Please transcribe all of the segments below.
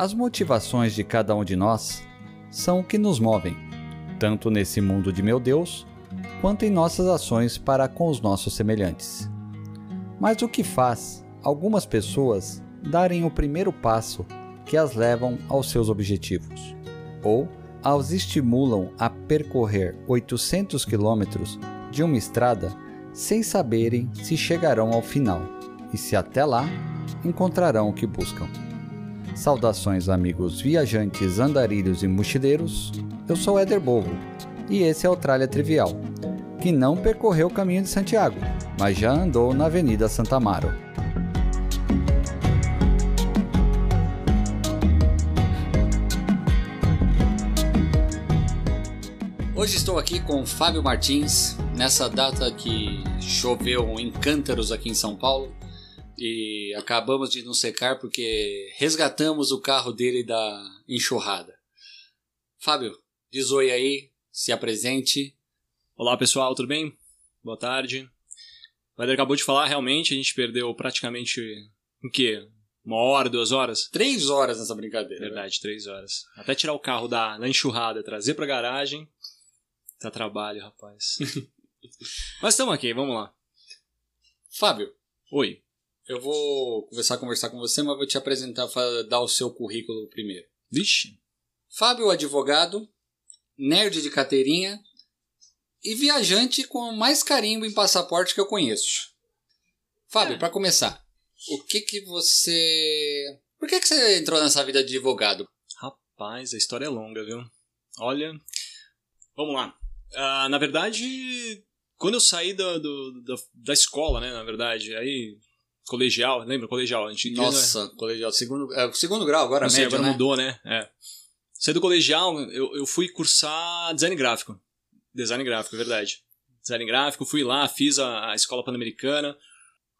As motivações de cada um de nós são o que nos movem, tanto nesse mundo de meu Deus, quanto em nossas ações para com os nossos semelhantes. Mas o que faz algumas pessoas darem o primeiro passo que as levam aos seus objetivos, ou as estimulam a percorrer 800 quilômetros de uma estrada sem saberem se chegarão ao final e se até lá encontrarão o que buscam. Saudações, amigos viajantes, andarilhos e mochileiros. Eu sou Éder Bovo e esse é o Tralha Trivial, que não percorreu o caminho de Santiago, mas já andou na Avenida Santa Amaro. Hoje estou aqui com Fábio Martins, nessa data que choveu em cântaros aqui em São Paulo e acabamos de nos secar porque resgatamos o carro dele da enxurrada. Fábio, diz oi aí, se apresente. Olá pessoal, tudo bem? Boa tarde. O Eder acabou de falar, realmente a gente perdeu praticamente o quê? Uma hora, duas horas? Três horas nessa brincadeira. Verdade, três horas. Até tirar o carro da, da enxurrada, trazer pra garagem. Tá trabalho, rapaz. Mas estamos aqui, vamos lá. Fábio, Oi. Eu vou começar a conversar com você, mas vou te apresentar, dar o seu currículo primeiro. Vixe. Fábio, advogado, nerd de carteirinha e viajante com mais carimbo em passaporte que eu conheço. Fábio, É. pra começar, o que que você... Por que que você entrou nessa vida de advogado? Rapaz, a história é longa, viu? Olha. Vamos lá. Ah, na verdade, quando eu saí da, do- da, da escola, né? Na verdade, aí. Colegial, lembra? Colegial. A gente, Nossa, colegial, segundo, é, segundo grau agora, Não sei, médio, agora né? mudou, né? É. Saí do colegial, eu, eu fui cursar design gráfico. Design gráfico, é verdade. Design gráfico, fui lá, fiz a, a escola pan-americana.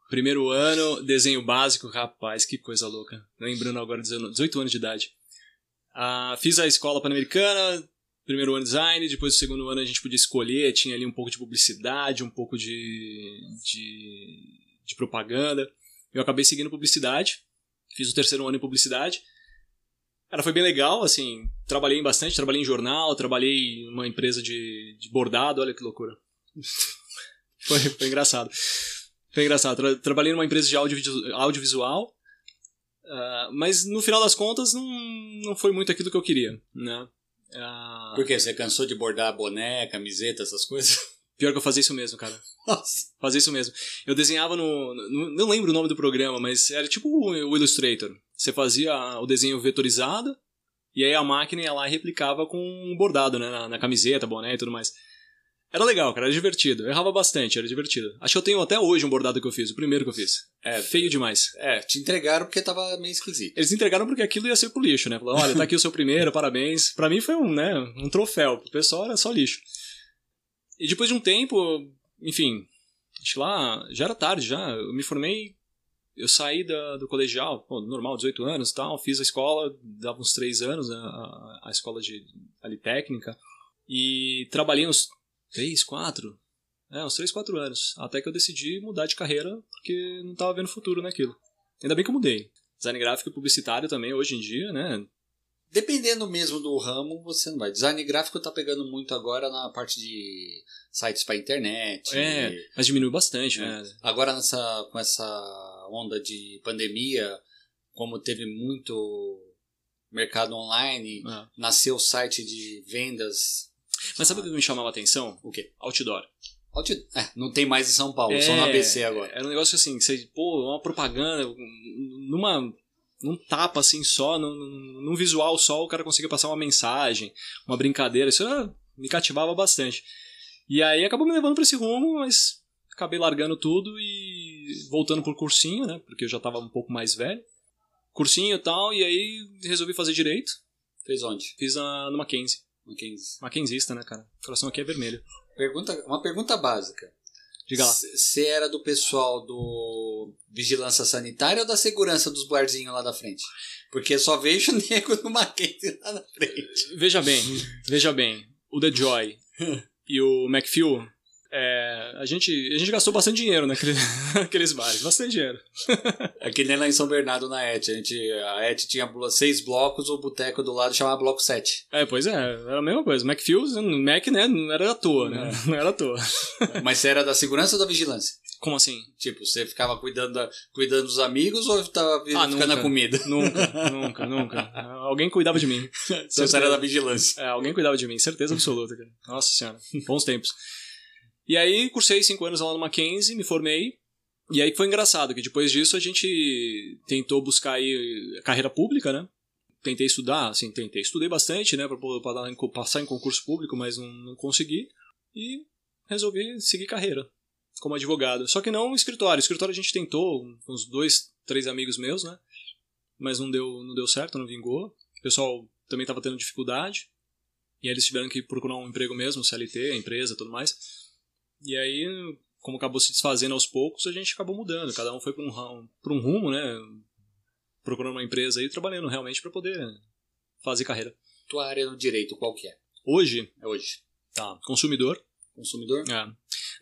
Primeiro ano, desenho básico, rapaz, que coisa louca. Lembrando agora, 18 anos de idade. Ah, fiz a escola pan-americana, primeiro ano design, depois do segundo ano a gente podia escolher, tinha ali um pouco de publicidade, um pouco de, de, de propaganda. Eu acabei seguindo publicidade, fiz o terceiro ano em publicidade. Cara, foi bem legal, assim, trabalhei bastante, trabalhei em jornal, trabalhei em uma empresa de, de bordado, olha que loucura. foi, foi engraçado. Foi engraçado. Tra- trabalhei numa empresa de audiovisual, audiovisual ah, mas no final das contas não, não foi muito aquilo que eu queria, né? Ah, Por quê? Você cansou de bordar boné, camiseta, essas coisas? Pior que eu fazia isso mesmo, cara. Nossa. Fazia isso mesmo. Eu desenhava no, no- Não lembro o nome do programa, mas era tipo o Illustrator. Você fazia o desenho vetorizado e aí a máquina ia lá e replicava com um bordado, né? Na, na camiseta, boné e tudo mais. Era legal, cara, era divertido. Eu errava bastante, era divertido. Acho que eu tenho até hoje um bordado que eu fiz, o primeiro que eu fiz. É, feio demais. É, te entregaram porque tava meio esquisito. Eles entregaram porque aquilo ia ser pro lixo, né? Falaram, olha, tá aqui o seu primeiro, parabéns. Pra mim foi um, né, um troféu. Pro pessoal era só lixo. E depois de um tempo, enfim, acho que lá já era tarde já. Eu me formei, eu saí da, do colegial, normal, 18 anos tal. Fiz a escola, dava uns 3 anos, né, a, a escola de ali técnica. E trabalhei uns 3, 4, é, uns 3, 4 anos. Até que eu decidi mudar de carreira porque não tava vendo futuro naquilo. Ainda bem que eu mudei. Design gráfico e publicitário também, hoje em dia, né? Dependendo mesmo do ramo, você não vai. Design gráfico tá pegando muito agora na parte de sites para internet. É, mas diminui bastante, É. né? Agora nessa com essa onda de pandemia, como teve muito mercado online, É. nasceu o site de vendas. Mas sabe o que me chamava a atenção? O quê? Outdoor. Out- É, não tem mais em São Paulo, É, só no ABC agora. Era um negócio assim, você, pô, uma propaganda, numa. Num tapa assim só, num, num visual só, o cara conseguia passar uma mensagem, uma brincadeira. Isso ah, me cativava bastante. E aí acabou me levando pra esse rumo, mas acabei largando tudo e voltando por cursinho, né? Porque eu já tava um pouco mais velho. Cursinho e tal, e aí resolvi fazer direito. Fez onde? Fiz a, no Mackenzie. Mackenzie. Mackenzista, né, cara? O coração aqui é vermelho. Pergunta, uma pergunta básica. Diga lá. Você era do pessoal do vigilância sanitária ou da segurança dos barzinhos lá da frente? Porque só vejo nego no Mackenzie lá na frente. Veja bem, veja bem. O The Joy e o McFew, é, É, a gente, a gente gastou bastante dinheiro naquele, naqueles bares, bastante dinheiro. Aqui nem lá em São Bernardo, na ET. A, gente, a ET tinha seis blocos, o boteco do lado chamava Bloco 7. É, pois é, era a mesma coisa. Macfields, Mac, né, não era à toa, né? Não era à toa. Mas você era da segurança ou da vigilância? Como assim? Tipo, você ficava cuidando, da, cuidando dos amigos ou tava Ah, ficando na nunca. comida? Nunca, nunca, nunca. Alguém cuidava de mim. Então você era da vigilância. É, alguém cuidava de mim, certeza absoluta, cara. Nossa senhora, bons tempos. E aí, cursei cinco anos lá no Mackenzie, me formei. E aí foi engraçado, que depois disso a gente tentou buscar aí carreira pública, né? Tentei estudar, assim, tentei. Estudei bastante, né, pra, passar em concurso público, mas não, não consegui. E resolvi seguir carreira como advogado. Só que não escritório. Escritório a gente tentou, uns dois, três amigos meus, né? Mas não deu, não deu certo, não vingou. O pessoal também estava tendo dificuldade. E aí eles tiveram que procurar um emprego mesmo, CLT, a empresa tudo mais. E aí, como acabou se desfazendo aos poucos, a gente acabou mudando. Cada um foi para um, pra um rumo, né? Procurando uma empresa e trabalhando realmente para poder fazer carreira. Tua área no direito, qual que é? Hoje, É hoje. tá, consumidor. Consumidor? É.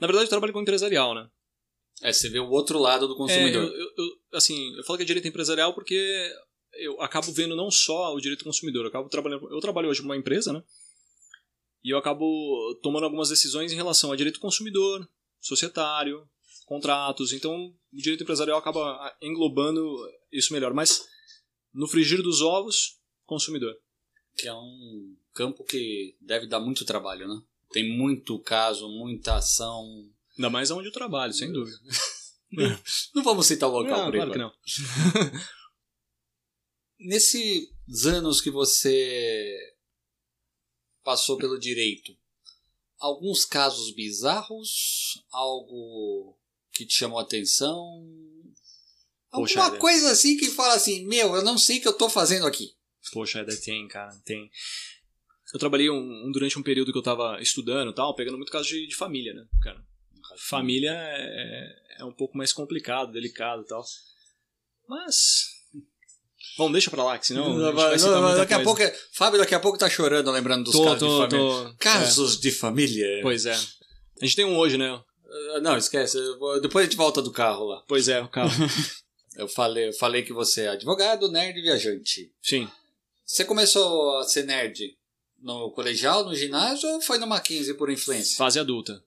Na verdade, eu trabalho com empresarial, né? É, você vê o outro lado do consumidor. É, eu, eu- eu- assim, eu falo que é direito empresarial porque eu acabo vendo não só o direito consumidor, eu acabo trabalhando, eu trabalho hoje numa empresa, né? E eu acabo tomando algumas decisões em relação a direito consumidor, societário, contratos. Então, o direito empresarial acaba englobando isso melhor, mas no frigir dos ovos, consumidor. Que é um campo que deve dar muito trabalho, né? Tem muito caso, muita ação. Ainda mais onde eu trabalho, sem dúvida. Não vamos citar o local Não, por claro que não. Nesses anos que você passou pelo direito, alguns casos bizarros, algo que te chamou a atenção, Poxa, alguma é. coisa assim que fala assim, meu, eu não sei o que eu tô fazendo aqui. Poxa, ainda tem, cara, tem. Eu trabalhei um, durante um período que eu tava estudando tal, pegando muito caso de, de família, né, cara? Família é, é um pouco mais complicado, delicado e tal. Mas. Bom, deixa pra lá, que senão. a gente vai muita daqui a coisa. pouco, é- Fábio daqui a pouco tá chorando lembrando dos Tô, casos tô, de família. tô. Casos de família. É, pois é. A gente tem um hoje, né? Ah, Não, esquece. Depois a gente volta do carro lá. Pois é, o carro. Eu falei, eu falei que você é advogado, nerd e viajante. Sim. Você começou a ser nerd no colegial, no ginásio ou foi no Mackenzie por influência? Fase adulta.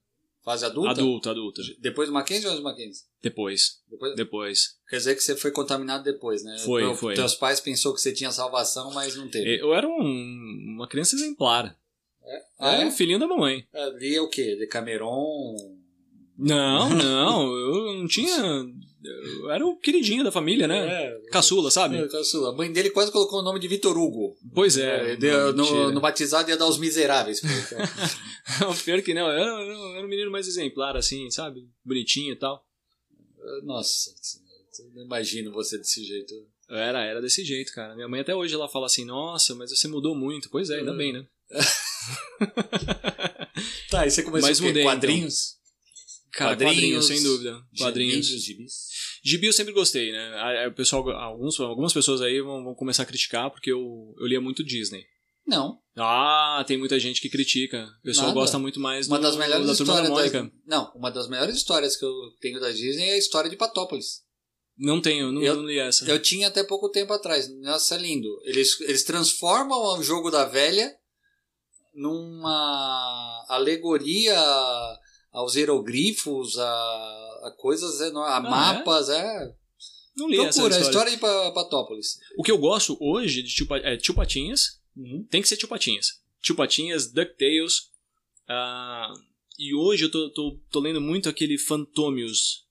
Fase adulta? Adulta, adulta. Depois do Mackenzie ou antes do Mackenzie? Depois. Depois... Depois. Quer dizer que você foi contaminado depois, né? Foi, Teu- foi. Teus pais pensou que você tinha salvação, mas não teve. Eu era um- uma criança exemplar. Ah, era é? um filhinho da mamãe. Ali é o quê? Decameron? Não, não, eu não tinha. Era o queridinho da família, né? É. Caçula, sabe? É, caçula. A mãe dele quase colocou o nome de Vitor Hugo. Pois é. deu- não, no, no batizado ia dar os miseráveis. Não, pior que não, era, era um menino mais exemplar, assim, sabe? Bonitinho e tal. Nossa, não imagino você desse jeito. Era, era desse jeito, cara. Minha mãe até hoje ela fala assim, nossa, mas você mudou muito. Pois é, ainda bem, né? Tá, e você começou Mas o mudei, Quadrinhos? Cara, Quadrinhos, quadrinhos, sem dúvida. Quadrinhos. Gibis. Gibi eu sempre gostei, né? A- O pessoal, alguns, algumas pessoas aí vão, vão começar a criticar porque eu, eu lia muito Disney. Não. Ah, tem muita gente que critica. O pessoal Nada. gosta muito mais do, Uma das melhores da Turma da histórias. Mônica. Da... Não, uma das melhores histórias que eu tenho da Disney é a história de Patópolis. Não tenho, não, Eu- não li essa. Eu tinha até pouco tempo atrás. Nossa, é lindo. Eles, eles transformam o jogo da velha numa alegoria aos hieroglifos, a, a coisas, enormes, a Ah, mapas, é. Não li essa Procura, a história. história de Pa- Patópolis. O que eu gosto hoje de tio, é Tio Patinhas. Tem que ser Tio Patinhas. Tio Patinhas, DuckTales. ah, e hoje eu tô, tô, tô lendo muito aquele Fantomius.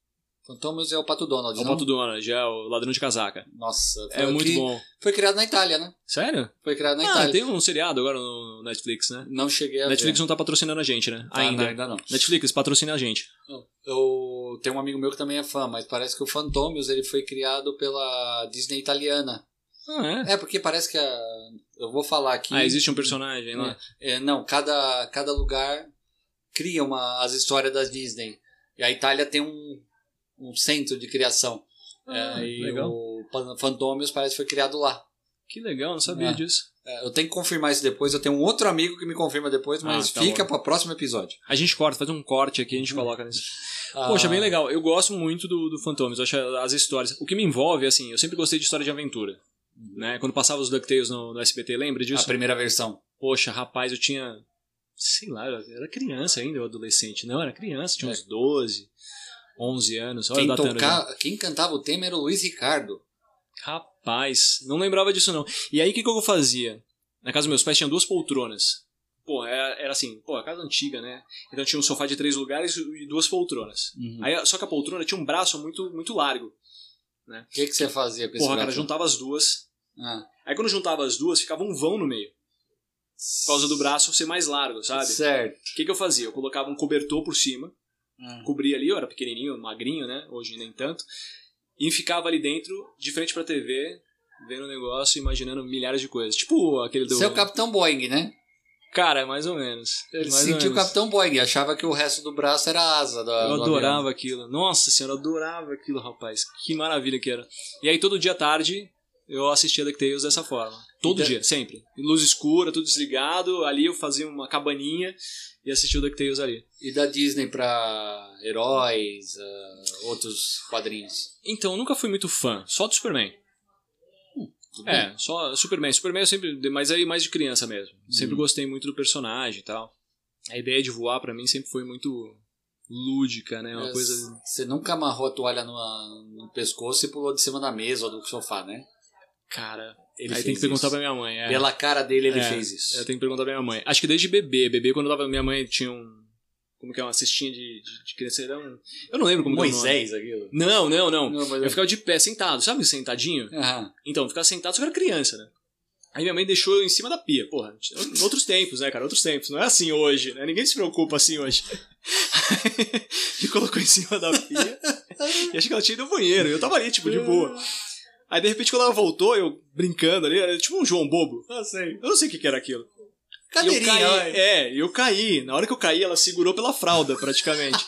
Fantomas é o Pato Donald, É o não? Pato Donald, é o ladrão de casaca. Nossa, É foi muito que- bom. Foi criado na Itália, né? Sério? Foi criado na Ah, Itália. tem um seriado agora no Netflix, né? Não cheguei a Netflix não tá patrocinando a gente, né? Tá, ainda. não, ainda não. Netflix, patrocina a gente. Eu tenho um amigo meu que também é fã, mas parece que o Fantomius ele foi criado pela Disney italiana. Ah, é? É, porque parece que a... eu vou falar aqui. Ah, existe um personagem lá. É, não, cada, cada lugar cria uma, as histórias da Disney. E a Itália tem um, um centro de criação. Ah, é, e legal. o Fantomius parece que foi criado lá. Que legal, não sabia É. disso. É, Eu tenho que confirmar isso depois. Eu tenho um outro amigo que me confirma depois, mas Ah, tá fica para o próximo episódio. A gente corta, faz um corte aqui, a Uhum. gente coloca nisso. Ah, Poxa, bem legal. Eu gosto muito do, do. Eu acho as histórias. O que me envolve, assim, eu sempre gostei de história de aventura. Né? Quando passava os DuckTales no, no SBT, lembra disso? A primeira versão. Poxa, rapaz, eu tinha. Sei lá, eu era criança ainda, ou adolescente. Não, era criança, tinha É. uns 12, 11 anos. Olha Quem, toca... Quem cantava o tema era o Luiz Ricardo. Rapaz, não lembrava disso não. E aí o que, que eu fazia? Na casa dos meus pais tinha duas poltronas. Pô, era, era assim, pô, a casa antiga, né? Então tinha um sofá de três lugares e duas poltronas. Uhum. Aí, só que a poltrona tinha um braço muito, muito largo. O que, que você fazia com esse Porra, cara, juntava as duas. Ah, Aí quando juntava as duas, ficava um vão no meio. Por causa do braço ser mais largo, sabe? Certo. O que, que eu fazia? Eu colocava um cobertor por cima, Ah. cobria ali, eu era pequenininho, magrinho, né? Hoje nem tanto. E ficava ali dentro, de frente pra TV, vendo o negócio, imaginando milhares de coisas. Tipo aquele do. Você é o Capitão Boeing, né? Cara, mais ou menos. Ele mais sentiu o. Capitão Boeing, achava que o resto do braço era a asa da, Eu do adorava avião. aquilo. Nossa senhora, eu adorava aquilo, rapaz. Que maravilha que era. E aí todo dia à tarde eu assistia DuckTales dessa forma. Todo E da- dia, sempre. Luz escura, tudo desligado. Ali eu fazia uma cabaninha e assistia o DuckTales ali. E da Disney pra heróis, ah, outros quadrinhos. Então, eu nunca fui muito fã, só do Superman. Bem? É, só Superman. Superman eu sempre. Mas aí mais de criança mesmo. Sempre Uhum. gostei muito do personagem e tal. A ideia de voar pra mim sempre foi muito lúdica, né? Uma Mas coisa. Você nunca amarrou a toalha no, no pescoço e pulou de cima da mesa ou do sofá, né? Cara. Ele aí tem que perguntar isso. pra minha mãe. É. Pela cara dele, ele É, fez isso. Eu tenho que perguntar pra minha mãe. Acho que desde bebê. Bebê, quando eu tava. Minha mãe tinha um. Como que é? Uma cestinha de, de, de criança. Era um, eu não lembro como que é nome. Moisés, aquilo. Não, não, não. Não, mas Eu ficava de pé, sentado. Sabe sentadinho? Aham. Então, eu ficava sentado, só que eu era criança, né? Aí minha mãe deixou eu em cima da pia. Porra, em outros tempos, né, cara? Outros tempos. Não é assim hoje, né? Ninguém se preocupa assim hoje. Me colocou em cima da pia. e acho que ela tinha ido ao banheiro. E eu tava ali, tipo, de boa. Aí, de repente, quando ela voltou, eu brincando ali, era tipo um João Bobo. Ah, sei. Eu não sei o que, que era aquilo. E eu Cadeirinha, caí, é, eu caí. Na hora que eu caí, ela segurou pela fralda, praticamente.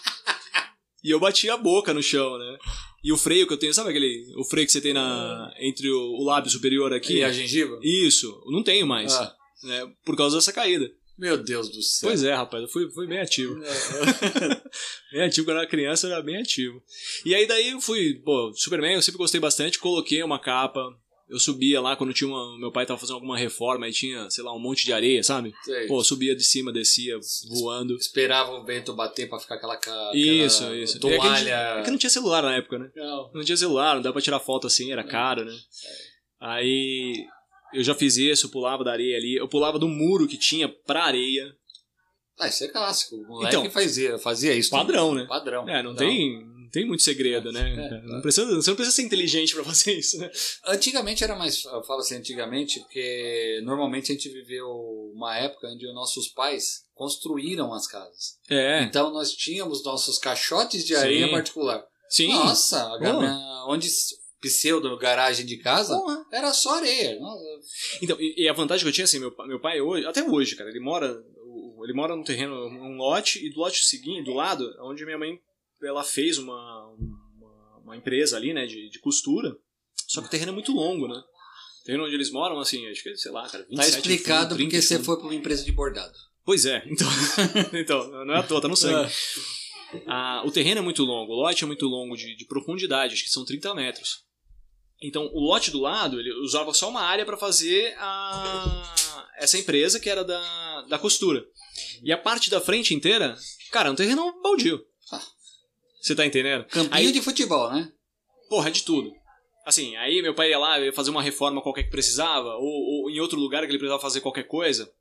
e eu bati a boca no chão, né? E o freio que eu tenho, sabe aquele. O freio que você tem na, entre o, o lábio superior aqui? E a gengiva? Isso, não tenho mais. Ah, Né, por causa dessa caída. Meu Deus do céu. Pois é, rapaz, eu fui, fui bem ativo. bem ativo, quando eu era criança, eu era bem ativo. E aí daí eu fui, pô, Superman eu sempre gostei bastante, coloquei uma capa. Eu subia lá quando tinha uma. Meu pai tava fazendo alguma reforma e tinha, sei lá, um monte de areia, sabe? Sei. Pô, subia de cima, descia, voando. Esperava o vento bater pra ficar aquela, ca- Isso, aquela isso. toalha. É que, é que não tinha celular na época, né? Não. Não tinha celular, não dava pra tirar foto assim, era caro, né? Aí eu já fiz isso, eu pulava da areia ali, eu pulava do muro que tinha pra areia. Ah, isso é clássico. O moleque Então, fazia, fazia isso. padrão, também. né? Padrão. É, não Então, tem, não tem muito segredo, né? É, Não precisa, você não precisa ser inteligente pra fazer isso, né? Antigamente era mais. Eu falo assim, antigamente, porque normalmente a gente viveu uma época onde os nossos pais construíram as casas. É, Então nós tínhamos nossos caixotes de Sim. areia particular. sim. Nossa, a ga- Pô. minha- onde pseudo garagem de casa Porra. era só areia. Nossa, Então, e, e a vantagem que eu tinha, assim, meu, meu pai hoje, até hoje, cara, ele mora, ele mora num terreno, um lote, e do lote seguinte, do lado, onde minha mãe, ela fez uma, uma, uma empresa ali, né, de, de costura, só que o terreno é muito longo, né? O terreno onde eles moram, assim, acho que, sei lá, cara, 27 Tá explicado fundo, 30 porque você foi para uma empresa de bordado. Pois é, então, então, não é à toa, tá no sangue. Ah, o terreno é muito longo, o lote é muito longo de, de profundidade, acho que são 30 metros. Então, o lote do lado, ele usava só uma área para fazer a, essa empresa que era da, da costura. E a parte da frente inteira, cara, é um terreno baldio. Ah. Você tá entendendo? Campinho Aí- de futebol, né? Porra, é de tudo. Assim, aí meu pai ia lá ia fazer uma reforma qualquer que precisava, ou, ou em outro lugar que ele precisava fazer qualquer coisa,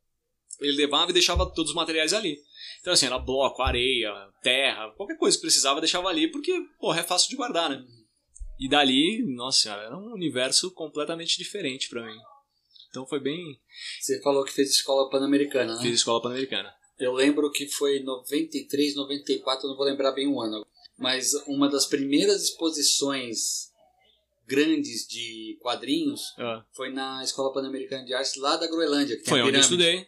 ele levava e deixava todos os materiais ali. Então, assim, era bloco, areia, terra, qualquer coisa que precisava, deixava ali, porque, porra, é fácil de guardar, né? E dali, nossa senhora, era um universo completamente diferente pra mim. Então foi bem. Você falou que fez escola pan-americana, né? Fiz escola pan-americana. Eu lembro que foi 93, 94, não vou lembrar bem o ano. Mas uma das primeiras exposições grandes de quadrinhos Ah, foi na Escola Pan-Americana de Artes lá da Groenlândia. Que tem foi onde eu estudei.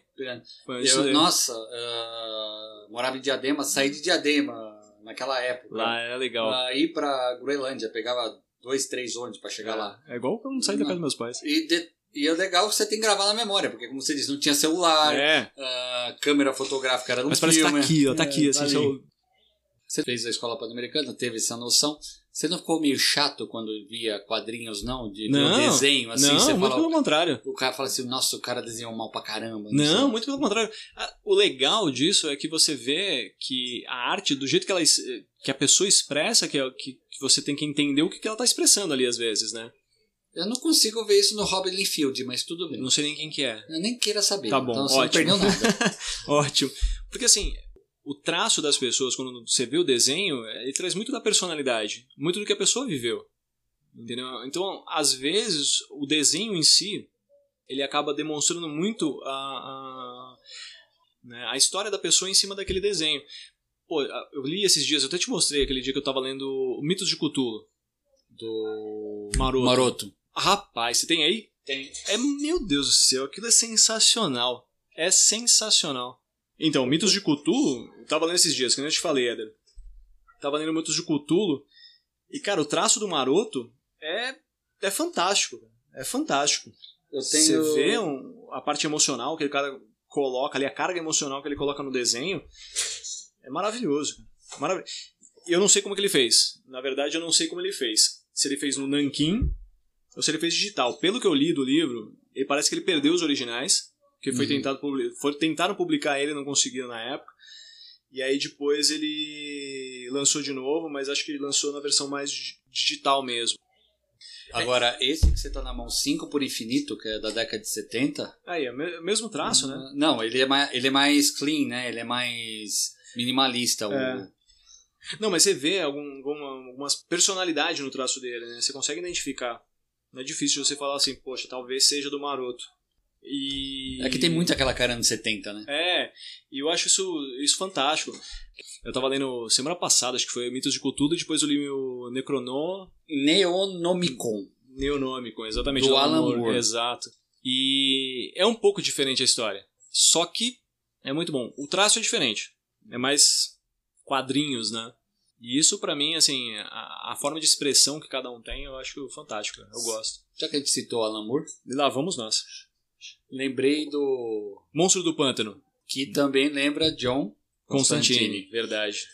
Foi onde eu estudei. nossa, ah, morava em Diadema, saí de Diadema naquela época. Lá era legal. Pra ir pra Groenlândia, pegava dois, três ônibus pra chegar lá. É igual quando saí da casa dos meus pais. E, de- E é legal que você tem que gravar na memória, porque como você disse, não tinha celular, É. a câmera fotográfica era no Mas parece que filme. tá aqui, ó. Tá É, aqui, tá assim. seu- Você fez a escola pan-americana, teve essa noção. Você não ficou meio chato quando via quadrinhos, não? De Não, desenho, assim, não, você muito fala, pelo contrário. o cara fala assim, nossa, o cara desenhou mal pra caramba. Não, sei. muito pelo contrário. Ah, O legal disso é que você vê que a arte, do jeito que ela que a pessoa expressa, que, é, que, que você tem que entender o que, que ela tá expressando ali às vezes, né? Eu não consigo ver isso no Robin Linfield, mas tudo bem. Não sei nem quem que é. Eu nem queira saber. Tá bom, então você não ótimo. perdeu nada. Ótimo. Porque assim, o traço das pessoas, quando você vê o desenho, ele traz muito da personalidade, muito do que a pessoa viveu. Entendeu? Então, às vezes, o desenho em si, ele acaba demonstrando muito a, a, né, a história da pessoa em cima daquele desenho. Pô, eu li esses dias, eu até te mostrei aquele dia que eu tava lendo Mitos de Cthulhu. Do Maroto. Maroto. Rapaz, você tem aí? Tem. É, meu Deus do céu, aquilo é sensacional. É sensacional. Então, Mitos de Cthulhu, eu tava lendo esses dias, que nem eu te falei, Éder. Tava lendo Mitos de Cthulhu, e, cara, o traço do Maroto é, é fantástico. cara. É fantástico. Eu Você tenho... vê um- a parte emocional que o cara coloca ali, a carga emocional que ele coloca no desenho, é maravilhoso. Marav eu não sei como que ele fez. Na verdade, eu não sei como ele fez. Se ele fez no Nankin ou se ele fez digital. Pelo que eu li do livro, ele parece que ele perdeu os originais, que foi Uhum. tentado foi tentaram publicar ele, não conseguiram na época. E aí depois ele lançou de novo, mas acho que ele lançou na versão mais di- digital mesmo. Agora, esse que você tá na mão 5 por infinito, que é da década de 70... Aí, é o me- mesmo traço, né? Não, ele é, mais, ele é mais clean, né? Ele é mais minimalista. o- É. Não, mas você vê algum, alguma, algumas personalidades no traço dele, né? Você consegue identificar. Não é difícil você falar assim, poxa, talvez seja do Maroto. E... É que tem muito aquela cara anos 70, né? É, e eu acho isso, isso fantástico. Eu tava lendo semana passada, acho que foi Mitos de e depois eu li o Necrono Neonomicon. Neonômico, exatamente. Do Alan Moore. Exato. E é um pouco diferente a história. Só que é muito bom. O traço é diferente. É mais quadrinhos, né? E isso pra mim, assim, a, a forma de expressão que cada um tem, eu acho fantástico. Eu gosto. Já que a gente citou Alan Moore, E lá vamos nós. lembrei do... Monstro do Pântano. Que também lembra John Constantine. Constantine. Verdade.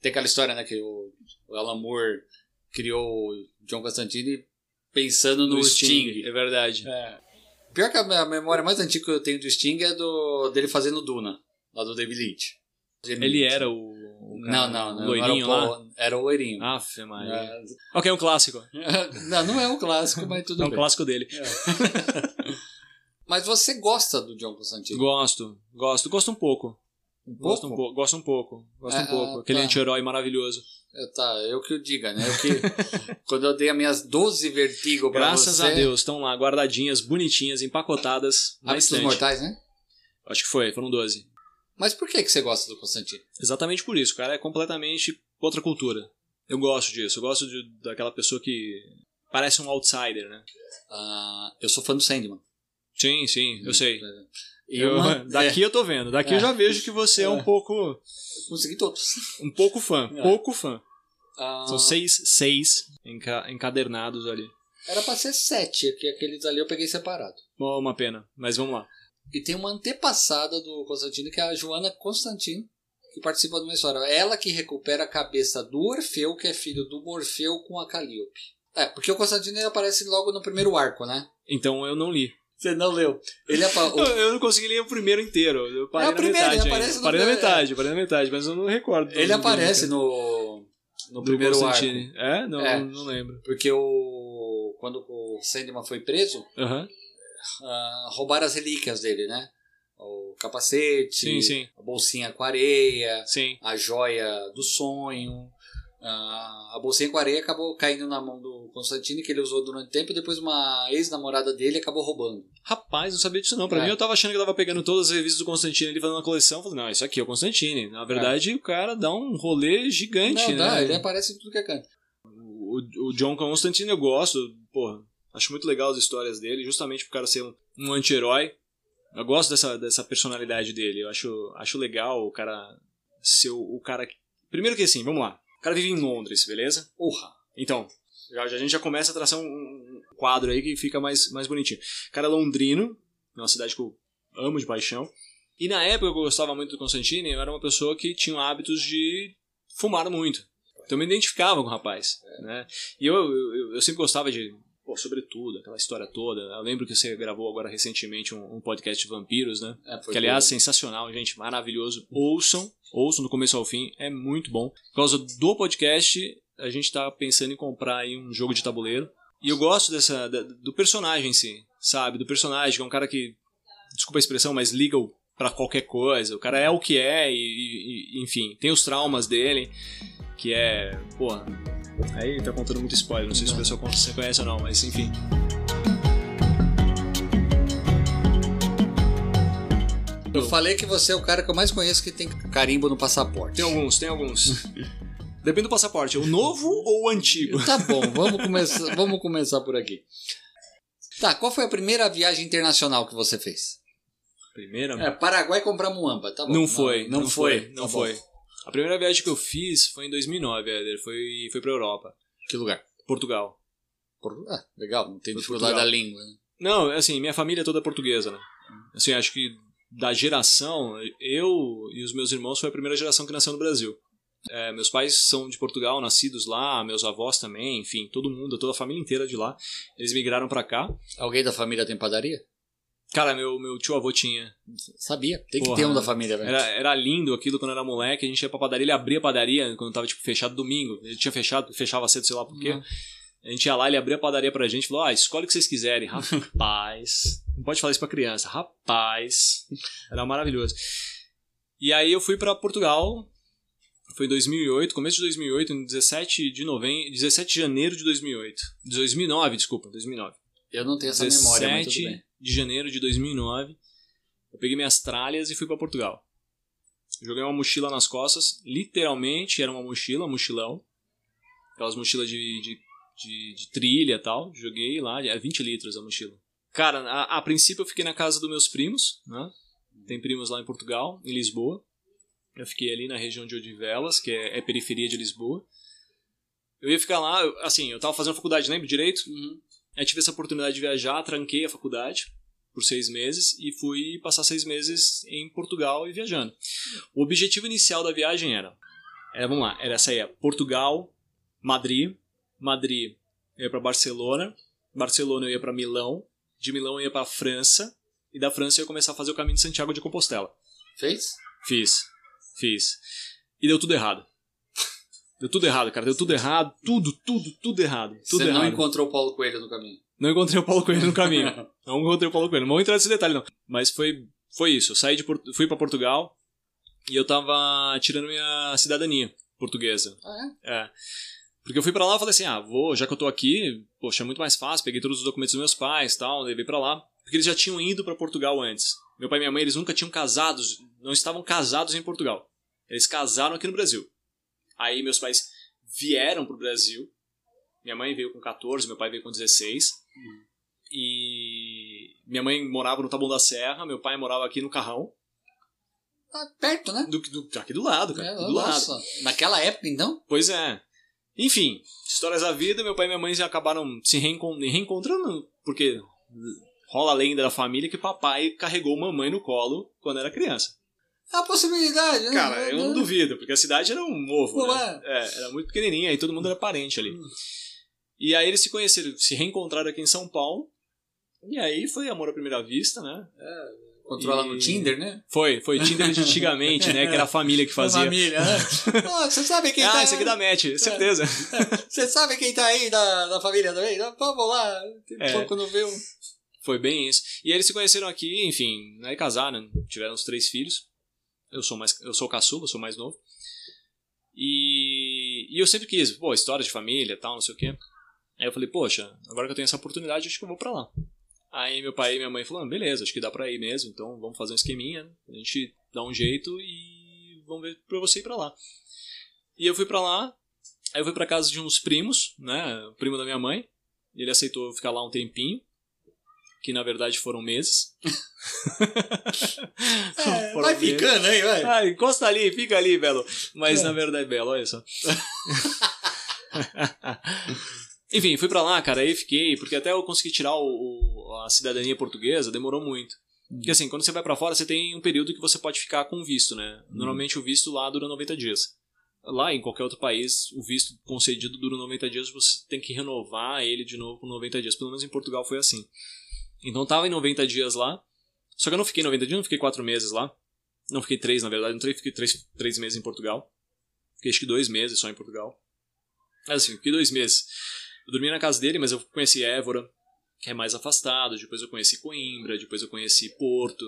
Tem aquela história, né? Que o, o Alan Moore criou o John Constantine pensando no, Sting. É verdade. É. Pior que a memória mais antiga que eu tenho do Sting é do dele fazendo Duna, lá do David Lynch. Ele era o. o cara- Não, não, não. loirinho era o lá. Era o loirinho. Aff, Maria. É. Ok, é um clássico. Não, não é um clássico, mas tudo É um bem. clássico dele. Mas você gosta do John Constantine? Gosto, gosto, gosto um pouco. Um Gosto um pouco? pouco, gosto um pouco. Gosto Ah, um pouco. Aquele tá. anti-herói maravilhoso. É, Tá, eu que o diga, né? Eu que, quando eu dei as minhas 12 vertigo pra Graças você... a Deus, estão lá guardadinhas, bonitinhas, empacotadas Hábitos. Mortais, né? Acho que foi, foram 12. Mas por que, que você gosta do Constantine? Exatamente por isso, o cara é completamente outra cultura. Eu gosto disso, eu gosto de, daquela pessoa que parece um outsider, né? Ah, eu sou fã do Sandman. Sim, sim, eu sei. E Eu- uma- daqui eu tô vendo, daqui eu É. já vejo que você é um É. pouco. é, consegui todos. Um pouco fã, É. pouco fã. Ah, São seis, seis enca- encadernados ali. Era pra ser sete, que aqueles ali eu peguei separado. Ó, Uma pena, mas vamos lá. E tem uma antepassada do Constantino, que é a Joana Constantino, que participa de uma história. Ela que recupera a cabeça do Orfeu, que é filho do Morfeu com a Calíope. É, porque o Constantino ele aparece logo no primeiro arco, né? Então eu não li. Você não leu. Ele apa... Eu, eu não consegui ler o primeiro inteiro. Eu parei É o na primeiro, metade. ele ainda. aparece no parei na primeiro, metade, parei na metade, mas eu não recordo. ele aparece no, no primeiro arco. É? Não, É. não, não lembro. Porque o quando o Sandman foi preso, Aham. Ah, roubaram as relíquias dele, né? O capacete, Sim, sim. a bolsinha com areia, Sim. a joia do sonho. Ah, a bolsinha com areia acabou caindo na mão do Constantino, que ele usou durante tempo, e depois uma ex-namorada dele acabou roubando. Rapaz, não sabia disso não. Pra É. mim eu tava achando que eu tava pegando todas as revistas do Constantine ali fazendo uma coleção. Falei, não, isso aqui é o Constantine. Na verdade, o cara dá um rolê gigante, Não, né? dá, ele aparece em tudo que é canto. O, o John Constantine eu gosto, porra. Acho muito legal as histórias dele, justamente pro cara ser um, um anti-herói. Eu gosto dessa, dessa personalidade dele. Eu acho, acho legal o cara ser o, o cara. que- Primeiro que assim, vamos lá. O cara vive em Londres, beleza? Urra. Então, já, a gente já começa a traçar um, um- quadro aí que fica mais, mais bonitinho. Cara é londrino, é uma cidade que eu amo de paixão. E na época que eu gostava muito do Constantine, eu era uma pessoa que tinha hábitos de fumar muito. Então eu me identificava com o rapaz. Né? E eu, eu, eu sempre gostava de pô, sobretudo, aquela história toda. Eu lembro que você gravou agora recentemente um, um podcast de vampiros, né? É, que aliás, bom. sensacional, gente, maravilhoso. Ouçam, ouçam do começo ao fim, é muito bom. Por causa do podcast, a gente tá pensando em comprar aí um jogo de tabuleiro. E eu gosto dessa do personagem em si, sabe? Do personagem, que é um cara que, desculpa a expressão, mas liga para qualquer coisa. O cara é o que é e, e, enfim, tem os traumas dele, que é, pô, Aí tá contando muito spoiler, não sei se o pessoal você conhece ou não, mas enfim. Eu falei que você é o cara que eu mais conheço que tem carimbo no passaporte. Tem alguns, tem alguns. Depende do passaporte, o novo ou o antigo? Tá bom, vamos começar, vamos começar por aqui. Tá, qual foi a primeira viagem internacional que você fez? Primeira? É, Paraguai comprar muamba, tá bom. Não foi, não, não, não foi, foi, não tá foi. A primeira viagem que eu fiz foi em 2009, Éder. Foi, foi pra Europa. Que lugar? Portugal. Ah, legal. Não tem dificuldade da língua, né? Não, assim, minha família é toda portuguesa, né? Assim, acho que da geração, eu e os meus irmãos foi a primeira geração que nasceu no Brasil. É, meus pais são de Portugal, nascidos lá, meus avós também, enfim, todo mundo, toda a família inteira de lá. Eles migraram para cá. Alguém da família tem padaria? Cara, meu, meu tio avô tinha. Sabia. Tem Porra, que ter um da família, velho. Era, era lindo aquilo quando era moleque. A gente ia pra padaria, ele abria a padaria quando tava, tipo, fechado domingo. Ele tinha fechado, fechava cedo, sei lá por quê. Uhum. A gente ia lá, ele abria a padaria pra gente e falou: Ah, escolhe o que vocês quiserem. Rapaz. não pode falar isso pra criança. Rapaz. Era maravilhoso. E aí eu fui para Portugal. Foi em 2008, começo de 2008, em 17 de novembro, 17 de janeiro de 2008. 2009, desculpa, 2009. Eu não tenho essa 17, memória, mas tudo bem de janeiro de 2009, eu peguei minhas tralhas e fui para Portugal. Joguei uma mochila nas costas, literalmente era uma mochila, mochilão. Aquelas mochilas de, de, de, de trilha e tal. Joguei lá, é 20 litros a mochila. Cara, a, a princípio eu fiquei na casa dos meus primos, né? Tem primos lá em Portugal, em Lisboa. Eu fiquei ali na região de Odivelas, que é, é periferia de Lisboa. Eu ia ficar lá, assim, eu tava fazendo faculdade, lembra direito? Uhum. Aí tive essa oportunidade de viajar, tranquei a faculdade por seis meses e fui passar seis meses em Portugal e viajando. O objetivo inicial da viagem era, era vamos lá, era essa aí, Portugal, Madrid, Madrid eu ia para Barcelona, Barcelona eu ia para Milão, de Milão eu ia para França e da França eu ia começar a fazer o caminho de Santiago de Compostela. Fez? Fiz, fiz. E deu tudo errado. Deu tudo errado, cara. Deu tudo errado. Tudo, tudo, tudo errado. Tudo Você errado. não encontrou o Paulo Coelho no caminho? Não encontrei o Paulo Coelho no caminho. não encontrei o Paulo Coelho. Não vou entrar nesse detalhe, não. Mas foi, foi isso. Eu saí de Port... fui para Portugal e eu tava tirando minha cidadania portuguesa. Ah, é? É. Porque eu fui para lá e falei assim: ah, vou, já que eu tô aqui, poxa, é muito mais fácil. Peguei todos os documentos dos meus pais tal, levei para lá. Porque eles já tinham ido para Portugal antes. Meu pai e minha mãe, eles nunca tinham casados, não estavam casados em Portugal. Eles casaram aqui no Brasil. Aí meus pais vieram pro Brasil. Minha mãe veio com 14, meu pai veio com 16. Uhum. E minha mãe morava no Taboão da Serra, meu pai morava aqui no Carrão. Ah, perto, né? Do, do, aqui do lado, cara. É, do nossa. lado. Naquela época, então? Pois é. Enfim, histórias da vida, meu pai e minha mãe já acabaram se reencontrando, porque rola a lenda da família que papai carregou mamãe no colo quando era criança. É a possibilidade, né? Cara, eu não duvido, porque a cidade era um ovo, né? É. é. era muito pequenininha, e todo mundo era parente ali. Hum. E aí eles se conheceram, se reencontraram aqui em São Paulo, e aí foi amor à primeira vista, né? É. Encontrou ela no Tinder, né? Foi, foi Tinder de antigamente, né? Que era a família que fazia. Família, né? oh, você sabe quem ah, tá... Ah, esse aqui dá match, certeza. Você sabe quem tá aí da, da família também? Vamos lá, é. quando viu... Foi bem isso. E aí eles se conheceram aqui, enfim, aí casaram, tiveram os três filhos. Eu sou mais, eu sou caçula, sou mais novo. E, e eu sempre quis, pô, história de família, tal, não sei o quê. Aí eu falei, poxa, agora que eu tenho essa oportunidade, acho que eu vou para lá. Aí meu pai e minha mãe falaram, ah, beleza, acho que dá pra ir mesmo, então vamos fazer um esqueminha, né? a gente dá um jeito e vamos ver pra você ir pra lá. E eu fui pra lá, aí eu fui pra casa de uns primos, né, o primo da minha mãe, ele aceitou ficar lá um tempinho, que na verdade foram meses. é, foram vai meses. ficando aí, vai. Ah, encosta ali, fica ali, Belo. Mas é. na verdade, Belo, olha só. Enfim, fui pra lá, cara, aí fiquei, porque até eu consegui tirar o, o- a cidadania portuguesa, demorou muito. Porque assim, quando você vai pra fora, você tem um período que você pode ficar com visto, né? Normalmente o visto lá dura 90 dias. Lá em qualquer outro país, o visto concedido dura 90 dias, você tem que renovar ele de novo por 90 dias. Pelo menos em Portugal foi assim. Então eu tava em 90 dias lá, só que eu não fiquei 90 dias, não fiquei 4 meses lá. Não fiquei 3, na verdade, não fiquei- fiquei 3, três meses em Portugal. Fiquei acho que 2 meses só em Portugal. Mas assim, fiquei 2 meses. Eu dormi na casa dele, mas eu conheci Évora, que é mais afastado. Depois eu conheci Coimbra, depois eu conheci Porto,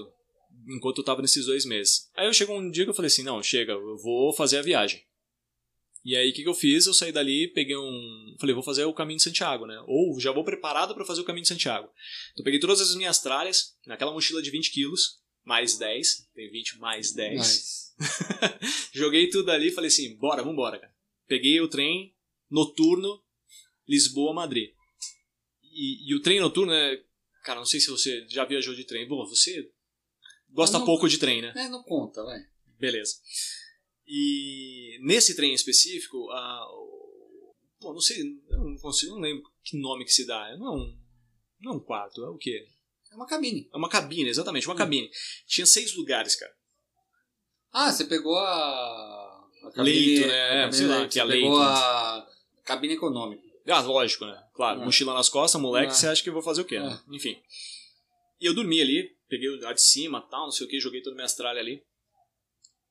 enquanto eu tava nesses dois meses. Aí eu chegou um dia que eu falei assim: não, chega, eu vou fazer a viagem. E aí o que, que eu fiz? Eu saí dali, peguei um. Falei, vou fazer o caminho de Santiago, né? Ou já vou preparado para fazer o caminho de Santiago. Então eu peguei todas as minhas tralhas, naquela mochila de 20 quilos, mais 10, tem 20 mais 10. Mas, Joguei tudo ali e falei assim, bora, vambora, cara. Peguei o trem noturno Lisboa-Madrid. E, e o trem noturno é... Cara, não sei se você já viajou de trem. Bom, você gosta não- pouco de trem, né? é, não conta, vai. Beleza. E nesse trem específico, a, pô, não sei, eu não consigo, não lembro que nome que se dá. Não, é um- não é um quarto, é o quê? É uma cabine. É uma cabine, exatamente, uma cabine. Tinha seis lugares, cara. Ah, você pegou a. a Leito, né? a É, cabine sei lá, leito. que é Você pegou leito, a cabine econômica. Ah, lógico, né? Claro, É. mochila nas costas, moleque, É. você acha que eu vou fazer o quê? né? Enfim. E eu dormi ali, peguei a de cima, tal, não sei o que, joguei toda a minha tralha ali.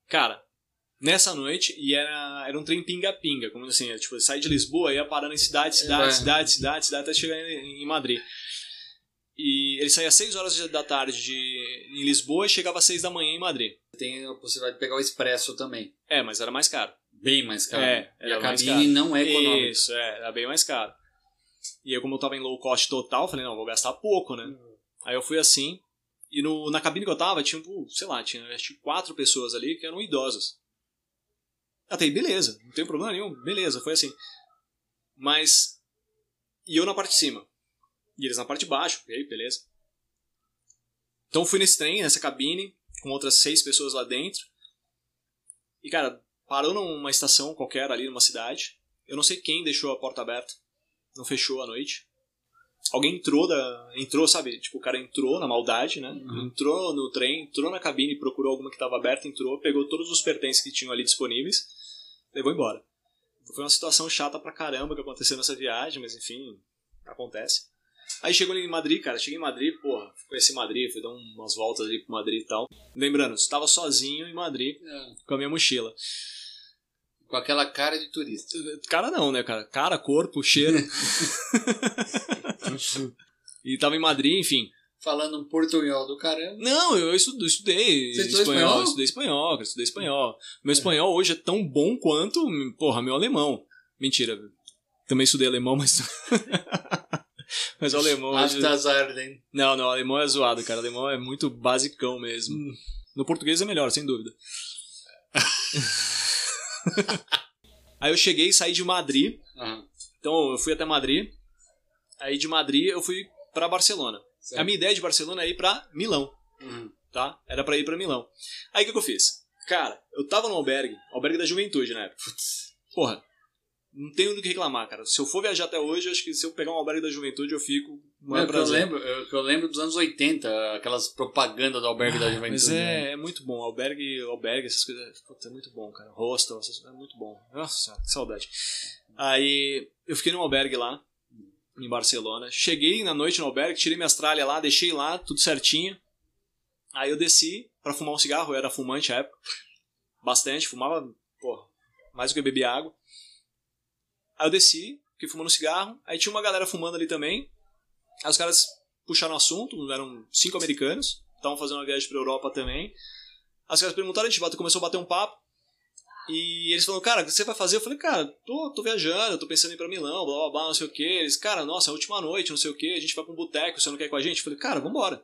Cara, nessa noite, e era, era um trem pinga-pinga, como assim, é, tipo, sai de Lisboa, ia parando em cidade, cidade, É. cidade, cidade, cidade, até chegar em, em Madrid. E ele saía às 6 horas da tarde de, em Lisboa e chegava às 6 da manhã em Madrid. Tem a possibilidade de pegar o expresso também. É, mas era mais caro. Bem mais caro. É, e a cabine não é econômica. Isso, é, era bem mais caro. E eu, como eu tava em low cost total, falei, não, vou gastar pouco, né? Aí eu fui assim, e no, na cabine que eu tava, tinha, sei lá, tinha acho quatro pessoas ali que eram idosas. Até aí, beleza, não tem problema nenhum, beleza, foi assim. Mas. E eu na parte de cima. E eles na parte de baixo, e aí, beleza. Então fui nesse trem, nessa cabine, com outras seis pessoas lá dentro. E, cara, parou numa estação qualquer ali numa cidade. Eu não sei quem deixou a porta aberta. Não fechou à noite. Alguém entrou da. Entrou, sabe? Tipo, o cara entrou na maldade, né? Uhum. Entrou no trem, entrou na cabine, procurou alguma que estava aberta, entrou, pegou todos os pertences que tinham ali disponíveis, levou embora. Foi uma situação chata pra caramba que aconteceu nessa viagem, mas enfim, acontece. Aí chegou em Madrid, cara. Cheguei em Madrid, porra, conheci Madrid, fui dar umas voltas ali pro Madrid e tal. Lembrando, estava sozinho em Madrid É. com a minha mochila. Com aquela cara de turista. Cara não, né, cara? Cara, corpo, cheiro. e tava em Madrid, enfim. Falando um portunhol do caramba. Não, eu estudo, estudei Você estudou espanhol? Estudei espanhol, cara, estudei espanhol. Meu espanhol hoje é tão bom quanto, porra, meu alemão. Mentira. Também estudei alemão, mas... mas o alemão hoje... Não, não, o alemão é zoado, cara. O alemão é muito basicão mesmo. Hum. No português é melhor, sem dúvida. Aí eu cheguei e saí de Madrid. Ah, Então eu fui até Madrid. Aí de Madrid eu fui pra Barcelona. Certo. A minha ideia de Barcelona é ir pra Milão, Uhum. tá? Era pra ir pra Milão. Aí o que, que eu fiz? Cara, eu tava no albergue, albergue da juventude na época. Porra, não tenho do que reclamar, cara. Se eu for viajar até hoje, eu acho que se eu pegar um albergue da juventude, eu fico. Não, é eu lembro, eu, eu lembro dos anos 80, aquelas propagandas do albergue da juventude. Mas né? é, é muito bom. Albergue, albergue, essas coisas. Puta, é muito bom, cara. Hostel, essas coisas. É muito bom. Nossa, que saudade. Aí eu fiquei num albergue lá, em Barcelona. Cheguei na noite no albergue, tirei minhas tralhas lá, deixei lá, tudo certinho. Aí eu desci pra fumar um cigarro, eu era fumante à época. Bastante, fumava, porra, mais do que beber água. Aí eu desci, fiquei fumando cigarro. Aí tinha uma galera fumando ali também. Aí os caras puxaram assunto, eram cinco americanos, estavam fazendo uma viagem pra Europa também. Aí os caras perguntaram, a gente bate- começou a bater um papo. E eles falaram, cara, o que você vai fazer? Eu falei, cara, tô, tô viajando, tô pensando em ir pra Milão, blá blá blá, não sei o que. Eles, cara, nossa, é a última noite, não sei o que, a gente vai pra um boteco, você não quer ir com a gente? Eu falei, cara, vambora.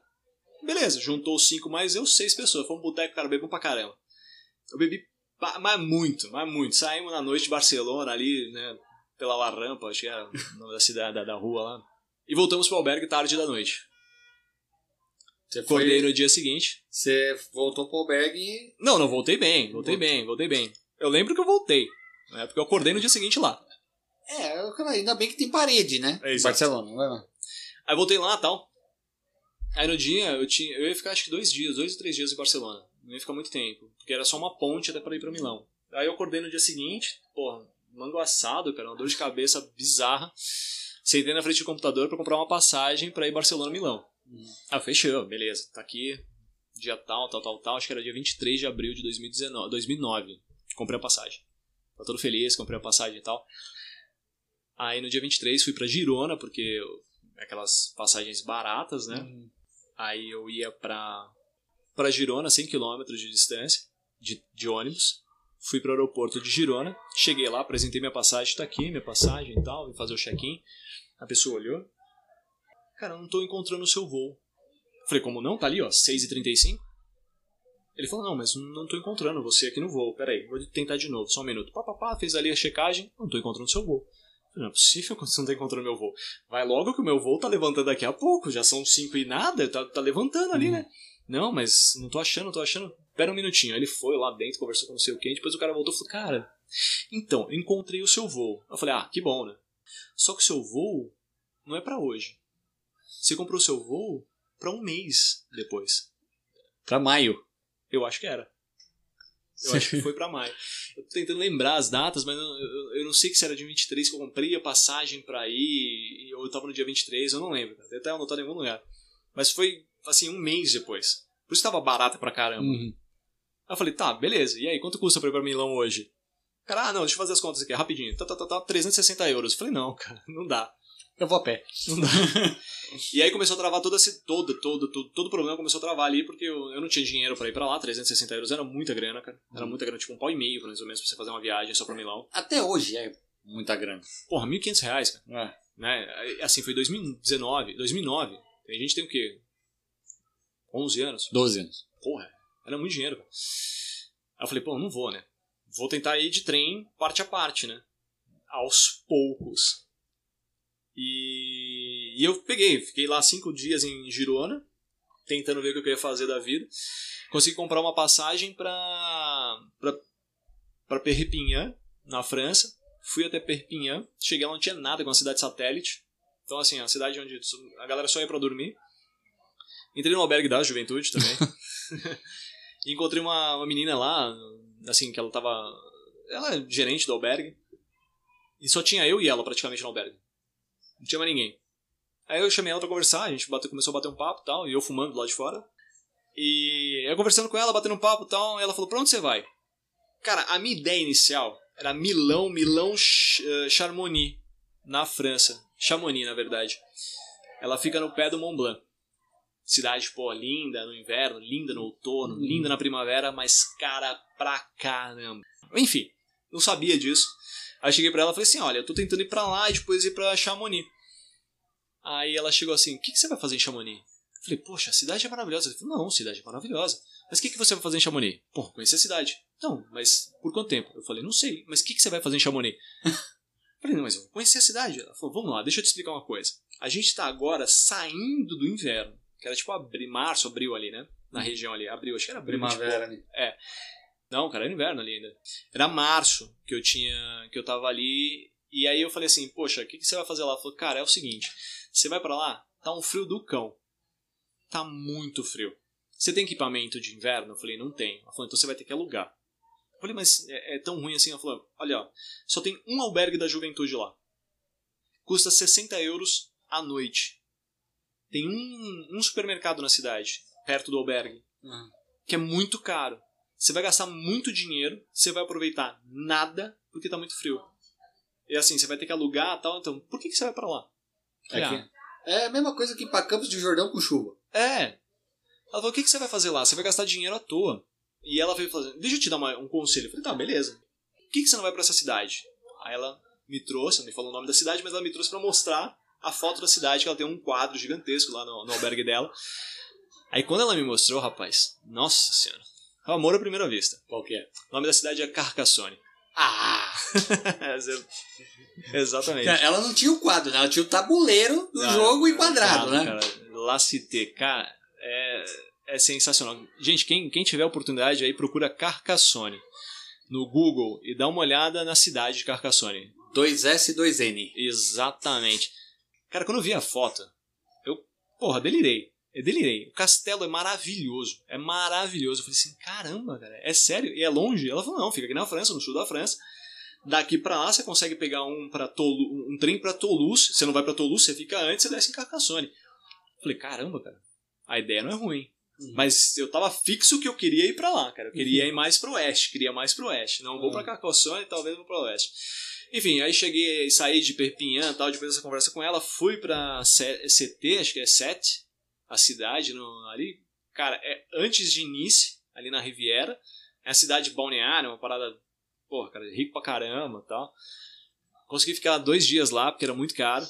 Beleza, juntou os cinco mais eu, seis pessoas. Foi um boteco, cara, bebemos pra caramba. Eu bebi, mas muito, mas muito. Saímos na noite de Barcelona ali, né, pela La Rampa, acho que era o nome da cidade, da, da rua lá. E voltamos pro albergue tarde da noite. Você, Acordei foi, no dia seguinte. você voltou pro albergue e. Não, não, voltei bem, voltei bem, voltei bem. Eu lembro que eu voltei, né, porque eu acordei no dia seguinte lá. É, ainda bem que tem parede, né? É, exato. Barcelona, vai lá. Aí eu voltei lá e tal. Aí no dia eu tinha. Eu ia ficar acho que dois dias, dois ou três dias em Barcelona. Não ia ficar muito tempo. Porque era só uma ponte até pra ir pra Milão. Aí eu acordei no dia seguinte, porra, mango assado, cara, uma dor de cabeça bizarra. Sentei na frente do computador pra comprar uma passagem pra ir Barcelona-Milão. Ah, fechou, beleza. Tá aqui, dia tal, tal, tal, tal. Acho que era dia 23 de abril de 2019, 2009. Comprei a passagem. Tá todo feliz, comprei a passagem e tal. Aí no dia 23 fui pra Girona, porque eu- aquelas passagens baratas, né? Aí eu ia pra, pra Girona, 100 km de distância, de, de ônibus. Fui pro aeroporto de Girona. Cheguei lá, apresentei minha passagem, tá aqui, minha passagem e tal, vim fazer o check-in. A pessoa olhou. Cara, eu não tô encontrando o seu voo. Falei, como não? Tá ali, ó, 6h35. Ele falou, não, mas não tô encontrando você aqui no voo. Peraí, vou tentar de novo, só um minuto. Pá, pá, pá, fez ali a checagem, não tô encontrando o seu voo. Falei, não é possível que você não tá encontrando meu voo. Vai logo que o meu voo tá levantando daqui a pouco, já são 5 e nada, tá, tá levantando ali, né? Não, mas não tô achando, não tô achando. Pera um minutinho. Aí ele foi lá dentro, conversou com não sei o quê, depois o cara voltou e falou, cara, então, eu encontrei o seu voo. Eu falei, ah, que bom, né? Só que o seu voo não é pra hoje. Você comprou o seu voo pra um mês depois. Pra maio. Eu acho que era. Eu acho que foi pra maio. Eu tô tentando lembrar as datas, mas eu, eu, eu não sei que se era dia 23 que eu comprei a passagem pra ir, ou eu tava no dia 23, eu não lembro. Deve até anotado em algum lugar. Mas foi, assim, um mês depois. Por isso tava barata pra caramba. Uhum. Aí eu falei, tá, beleza. E aí, quanto custa pra ir pra Milão hoje? Cara, ah, não, deixa eu fazer as contas aqui, rapidinho. Tá, tá, tá, tá, 360 euros. Eu falei, não, cara, não dá. Eu vou a pé. E aí começou a travar todo esse. Todo, todo, todo, todo o problema começou a travar ali, porque eu, eu não tinha dinheiro pra ir pra lá. 360 euros era muita grana, cara. Era muita grana, tipo um pau e meio, mais ou menos, pra você fazer uma viagem só pra Milão. Até hoje é muita grana. Porra, 1.500 reais, cara. É. Né? Assim, foi 2019, 2009. A gente tem o quê? 11 anos? 12 anos. Porra, era muito dinheiro, cara. Aí eu falei, pô, não vou, né? Vou tentar ir de trem parte a parte, né? Aos poucos. E, e eu peguei, fiquei lá cinco dias em Girona, tentando ver o que eu ia fazer da vida. Consegui comprar uma passagem pra, pra, pra Perpignan, na França. Fui até Perpignan, cheguei lá, não tinha nada com a cidade satélite. Então, assim, a cidade onde a galera só ia pra dormir. Entrei no albergue da juventude também. E encontrei uma, uma menina lá, assim, que ela tava. Ela é gerente do albergue. E só tinha eu e ela praticamente no albergue. Não tinha mais ninguém. Aí eu chamei ela pra conversar, a gente bateu, começou a bater um papo e tal, e eu fumando lá de fora. E eu conversando com ela, batendo um papo e tal, e ela falou: pra onde você vai? Cara, a minha ideia inicial era Milão, Milão eh, Charmonix, na França. Chamonix, na verdade. Ela fica no pé do Mont Blanc. Cidade, pô, linda no inverno, linda no outono, linda na primavera, mas cara pra caramba. Enfim, não sabia disso. Aí cheguei pra ela e falei assim: olha, eu tô tentando ir pra lá e depois ir pra Chamonix. Aí ela chegou assim: o que, que você vai fazer em Chamonix? Eu falei: poxa, a cidade é maravilhosa. Ela falou: não, cidade é maravilhosa. Mas o que, que você vai fazer em Chamonix? Pô, conhecer a cidade. Não, mas por quanto tempo? Eu falei: não sei, mas o que, que você vai fazer em Chamonix? Eu falei: não, mas eu vou conhecer a cidade. Ela falou: vamos lá, deixa eu te explicar uma coisa. A gente tá agora saindo do inverno, que era tipo abril, março, abril ali, né? Na região ali, abril, acho que era abril. tipo, Primavera, né? não, cara, era inverno ali ainda. Era março que eu tinha. que eu tava ali. E aí eu falei assim, poxa, o que, que você vai fazer lá? Ela falou, cara, é o seguinte, você vai pra lá, tá um frio do cão. Tá muito frio. Você tem equipamento de inverno? Eu falei, não tem. Ela falou, então você vai ter que alugar. Eu falei, mas é, é tão ruim assim? Ela falou, olha, ó, só tem um albergue da juventude lá. Custa 60 euros a noite. Tem um, um supermercado na cidade, perto do albergue Uhum. que é muito caro. Você vai gastar muito dinheiro, você vai aproveitar nada porque tá muito frio. E assim, você vai ter que alugar e tal, então por que, que você vai pra lá? É, que- é a mesma coisa que ir pra Campos de Jordão com chuva. É. Ela falou, o que, que você vai fazer lá? Você vai gastar dinheiro à toa. E ela veio fazer, deixa eu te dar uma- um conselho. Eu falei, tá, beleza. Por que, que você não vai pra essa cidade? Aí ela me trouxe, não me falou o nome da cidade, mas ela me trouxe pra mostrar a foto da cidade, que ela tem um quadro gigantesco lá no, no albergue dela. Aí quando ela me mostrou, rapaz, nossa senhora, amor à primeira vista. Qual que é? O nome da cidade é Carcassonne. Ah! Exatamente. Ela não tinha o quadro, né? Ela tinha o tabuleiro do Não, jogo é, enquadrado, cara, né? Cara, cara, é, é sensacional. Gente, quem, quem tiver oportunidade aí, procura Carcassonne no Google e dá uma olhada na cidade de Carcassonne. 2S e 2N. Exatamente. Cara, quando eu vi a foto, eu, porra, delirei. Eu delirei. O castelo é maravilhoso. É maravilhoso. Eu falei assim, caramba, cara, é sério? E é longe? Ela falou, não, fica aqui na França, no sul da França. Daqui pra lá você consegue pegar um, pra Tolu, um trem pra Toulouse. Você não vai pra Toulouse, você fica antes, você desce em Carcassonne. Eu falei, caramba, cara, a ideia não é ruim. Uhum. Mas eu tava fixo que eu queria ir para lá, cara. Eu queria uhum. ir mais pro oeste, queria mais pro oeste. Não vou uhum. para Carcassonne, talvez vou pro oeste. Enfim, aí cheguei, saí de Perpignan tal, depois dessa conversa com ela, fui pra CT, acho que é Sete, a cidade no, ali. Cara, é antes de Nice, ali na Riviera. É a cidade balneária, uma parada, porra, cara, rico pra caramba tal. Consegui ficar dois dias lá, porque era muito caro.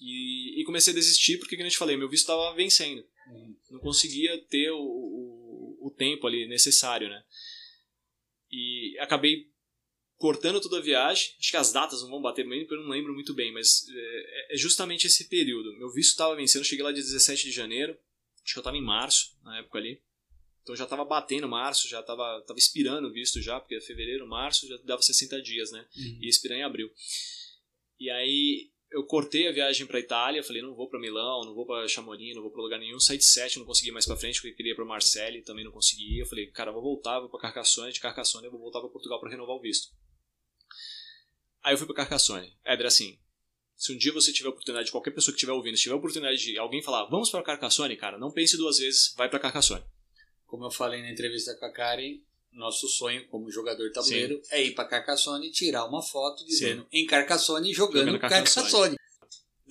E, e comecei a desistir porque, como eu te falei, meu visto estava vencendo. Uhum. Não conseguia ter o, o, o, tempo ali necessário, né? E acabei cortando toda a viagem. Acho que as datas não vão bater bem, porque eu não lembro muito bem, mas é, é justamente esse período. Meu visto estava vencendo, cheguei lá dia 17 de janeiro. Acho que eu estava em março, na época ali. Então já estava batendo março, já estava tava expirando o visto já, porque é fevereiro, março já dava 60 dias, né? Uhum. E expirar em abril. E aí eu cortei a viagem para Itália, falei, não vou para Milão, não vou para Chamonix, não vou para lugar nenhum. Saí de Sete, não consegui mais para frente, porque queria para Marseille, também não consegui. Eu falei, cara, vou voltar, vou para Carcassonne, de Carcassonne eu vou voltar para Portugal para renovar o visto. Aí eu fui para Carcassonne. Éder, assim, se um dia você tiver oportunidade, qualquer pessoa que estiver ouvindo, se tiver oportunidade de alguém falar, vamos para Carcassonne, cara, não pense duas vezes, vai para Carcassone. Como eu falei na entrevista com a Karen, nosso sonho como jogador tabuleiro Sim. é ir para Carcassonne e tirar uma foto dizendo Sim. em Carcassonne jogando, jogando Carcassonne. Carcassonne.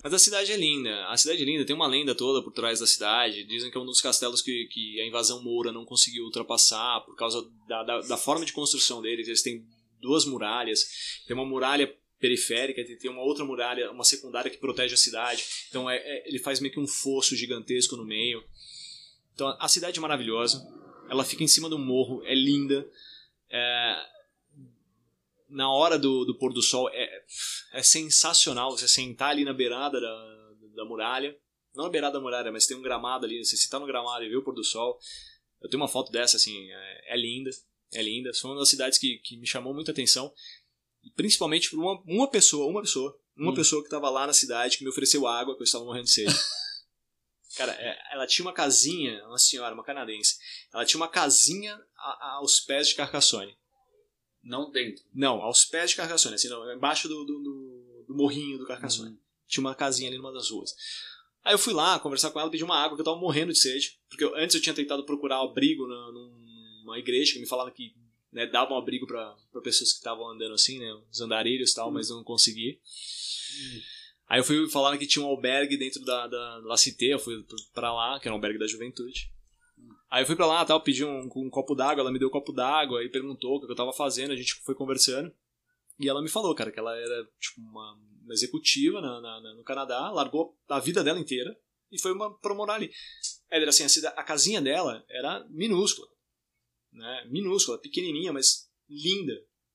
Mas a cidade é linda. A cidade é linda, tem uma lenda toda por trás da cidade. Dizem que é um dos castelos que, que a invasão moura não conseguiu ultrapassar por causa da, da, da forma de construção deles. Eles têm duas muralhas. Tem uma muralha periférica, tem uma outra muralha, uma secundária que protege a cidade. Então é, é, ele faz meio que um fosso gigantesco no meio. Então a cidade é maravilhosa. Ela fica em cima do morro, é linda. É, na hora do, do pôr do sol é, é sensacional você sentar ali na beirada da, da muralha. Não na beirada da muralha, mas tem um gramado ali. Você sentar no gramado e ver o pôr do sol. Eu tenho uma foto dessa, assim, é, é linda. É linda. Foi uma das cidades que, que me chamou muita atenção. Principalmente por uma, uma pessoa, uma pessoa, uma hum. pessoa que estava lá na cidade que me ofereceu água, que eu estava morrendo de sede. Cara, é, ela tinha uma casinha, uma senhora, uma canadense. Ela tinha uma casinha aos pés de Carcassonne. Não dentro? Não, aos pés de Carcassonne, assim, não, embaixo do, do, do, do morrinho do Carcassonne. Uhum. Tinha uma casinha ali numa das ruas. Aí eu fui lá conversar com ela, pedir uma água, que eu tava morrendo de sede. Porque eu, antes eu tinha tentado procurar abrigo na, numa igreja, que me falavam que né, davam abrigo para pessoas que estavam andando assim, né, os andarilhos e tal, uhum. mas não consegui. Uhum. Aí eu fui falar que tinha um albergue dentro da, da La Cité, eu fui pra lá, que era um albergue da juventude. Aí eu fui pra lá, tal, pedi um, um copo d'água, ela me deu um copo d'água e perguntou o que eu tava fazendo, a gente foi conversando. E ela me falou, cara, que ela era tipo uma, uma executiva na, na, na, no Canadá, largou a vida dela inteira e foi uma, pra morar ali. Era assim, a, a casinha dela era minúscula, né? Minúscula, pequenininha, mas linda,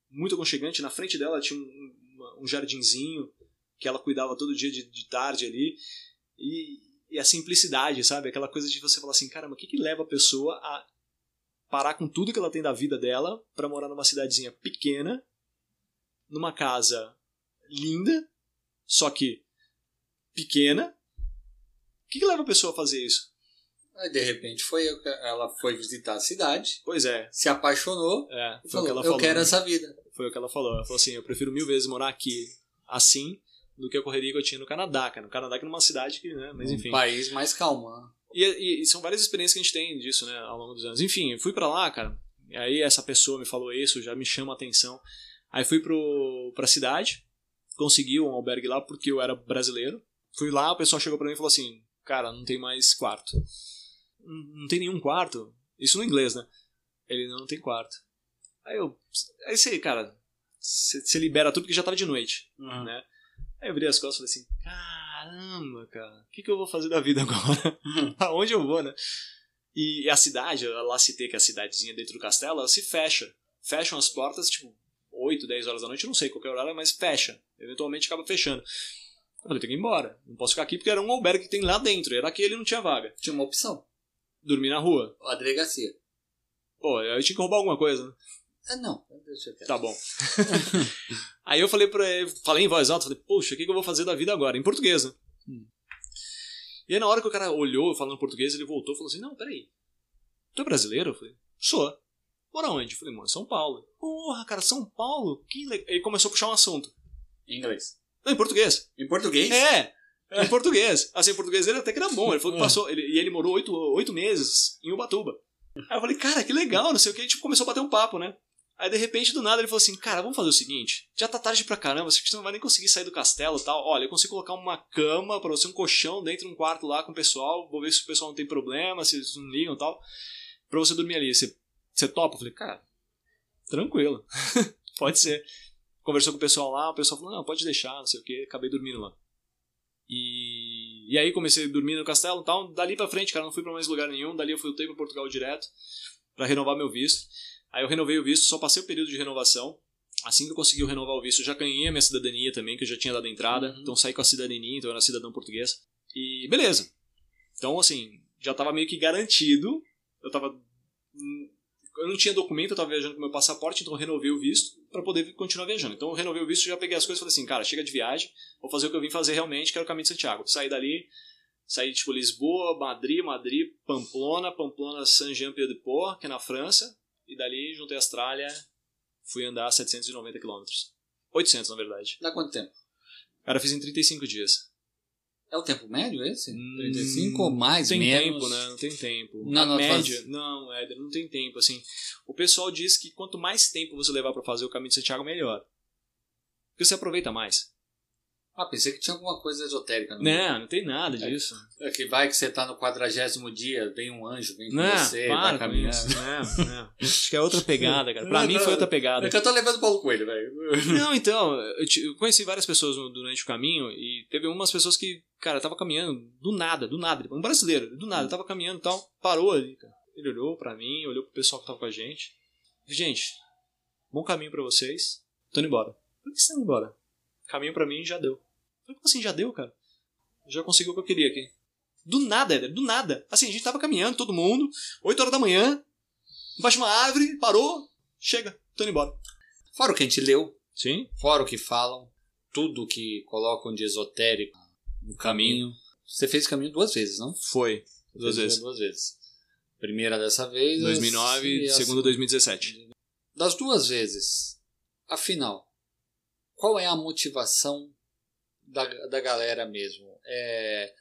muito aconchegante. Na frente dela tinha um, um jardinzinho, que ela cuidava todo dia de, de tarde ali. E, e, a simplicidade, sabe? Aquela coisa de você falar assim, caramba, o que, que leva a pessoa a parar com tudo que ela tem da vida dela para morar numa cidadezinha pequena, numa casa linda, só que pequena? O que, que leva a pessoa a fazer isso? Aí, de repente, foi ela foi visitar a cidade. Pois é. Se apaixonou. É, foi falou, o que ela falou. Eu quero essa vida. Foi o que ela falou. Ela falou assim: eu prefiro mil vezes morar aqui assim do que a correria que eu tinha no Canadá, cara. No Canadá que é uma cidade que, né, mas enfim. Um país mais calmo, né? E, e, e, são várias experiências que a gente tem disso, né, ao longo dos anos. Enfim, fui para lá, cara. E aí essa pessoa me falou isso, já me chama a atenção. Aí fui pro, pra cidade, consegui um albergue lá porque eu era brasileiro. Fui lá, o pessoal chegou para mim e falou assim: Cara, não tem mais quarto. Não, tem nenhum quarto. Isso no inglês, né? Ele não tem quarto. Aí eu. Aí você, cara, você libera tudo porque já tava de noite, uhum. né? Aí eu virei as costas e falei assim: caramba, cara, o que, que eu vou fazer da vida agora? Aonde eu vou, né? E a cidade, a La Cité, que a cidadezinha dentro do castelo, ela se fecha. Fecham as portas, tipo, 8, 10 horas da noite, não sei qual é o horário, mas fecha. Eventualmente acaba fechando. Eu falei, tenho que ir embora. Não posso ficar aqui porque era um albergue que tem lá dentro. Era aquele não tinha vaga. Tinha uma opção. Dormir na rua. A delegacia. Pô, eu tinha que roubar alguma coisa, né? Ah, não. Deixa eu Tá bom. Aí eu falei pra ele, falei em voz alta, falei, poxa, o que, que eu vou fazer da vida agora? Em português, né? Hum. E aí na hora que o cara olhou falando português, ele voltou e falou assim, não, peraí, tu é brasileiro? Eu falei, sou. Mora onde? Eu falei, mano, São Paulo. Porra, cara, São Paulo? Que legal. Ele começou a puxar um assunto. Em inglês. Não, em português. Em português? É, em português. Assim, o português dele até que era bom. Ele falou que É. passou. Ele, ele morou oito, oito meses em Ubatuba. Aí eu falei, cara, que legal, não sei o que. A gente começou a bater um papo, né? Aí de repente, do nada, ele falou assim: Cara, vamos fazer o seguinte: já tá tarde pra caramba, você não vai nem conseguir sair do castelo e tal. Olha, eu consigo colocar uma cama pra você, um colchão dentro de um quarto lá com o pessoal. Vou ver se o pessoal não tem problema, se eles não ligam e tal. Pra você dormir ali. Você, você topa? Eu falei, cara, tranquilo. pode ser. Conversou com o pessoal lá, o pessoal falou: Não, pode deixar, não sei o que. Acabei dormindo lá. E, e aí comecei a dormir no castelo e tal. Dali pra frente, cara, não fui pra mais lugar nenhum. Dali eu voltei pra Portugal direto pra renovar meu visto. Aí eu renovei o visto, só passei o período de renovação. Assim que eu consegui renovar o visto, eu já ganhei a minha cidadania também, que eu já tinha dado entrada. Uhum. Então saí com a cidadania, então eu era cidadão português. E beleza. Então, assim, já tava meio que garantido. Eu tava. Eu não tinha documento, eu tava viajando com meu passaporte, então eu renovei o visto pra poder continuar viajando. Então eu renovei o visto, já peguei as coisas e falei assim, cara, chega de viagem, vou fazer o que eu vim fazer realmente, que era o caminho de Santiago. Saí dali, saí tipo Lisboa, Madrid, Madrid, Pamplona, Pamplona, Saint-Jean-Pied-de-Port, que é na França, e dali juntei a Austrália, fui andar 790 km. 800, na verdade. Dá quanto tempo? Cara, fiz em 35 dias. É o tempo médio esse? Hum, 35 ou mais, Não tem menos? tempo, né? Não tem tempo. Não, a média, faz- não, Éder, não tem tempo, assim. O pessoal diz que quanto mais tempo você levar pra fazer o caminho de Santiago, melhor. Porque você aproveita mais. Ah, pensei que tinha alguma coisa esotérica. no Não, não tem nada disso. É que vai que você tá no quadragésimo dia, vem um anjo, vem com Não, você, vai para com isso. Não, não. Acho que é outra pegada, cara. Pra Não, mim não. foi outra pegada. É que eu tô levando o Paulo Coelho, velho. Não, então, eu, te- eu conheci várias pessoas durante o caminho e teve umas pessoas que, cara, tava caminhando do nada, do nada. Um brasileiro, do nada, tava caminhando e tal, parou ali, cara. Ele olhou pra mim, olhou pro pessoal que tava com a gente. Gente, bom caminho pra vocês. Tô indo embora. Por que você tá indo embora? Caminho pra mim já deu. Eu Falei, como assim já deu, cara? Já consegui o que eu queria aqui. Do nada, Éder, do nada. Assim, a gente tava caminhando, todo mundo, 8 horas da manhã, embaixo de uma árvore, parou, chega, tô indo embora. Fora o que a gente leu, Sim? fora o que falam, tudo que colocam de esotérico no caminho. Você fez caminho duas vezes, não? Foi. Duas vezes. Duas vezes. Primeira dessa vez. 2009 e e a segunda 2017. Das duas vezes, afinal, qual é a motivação da, da galera mesmo? É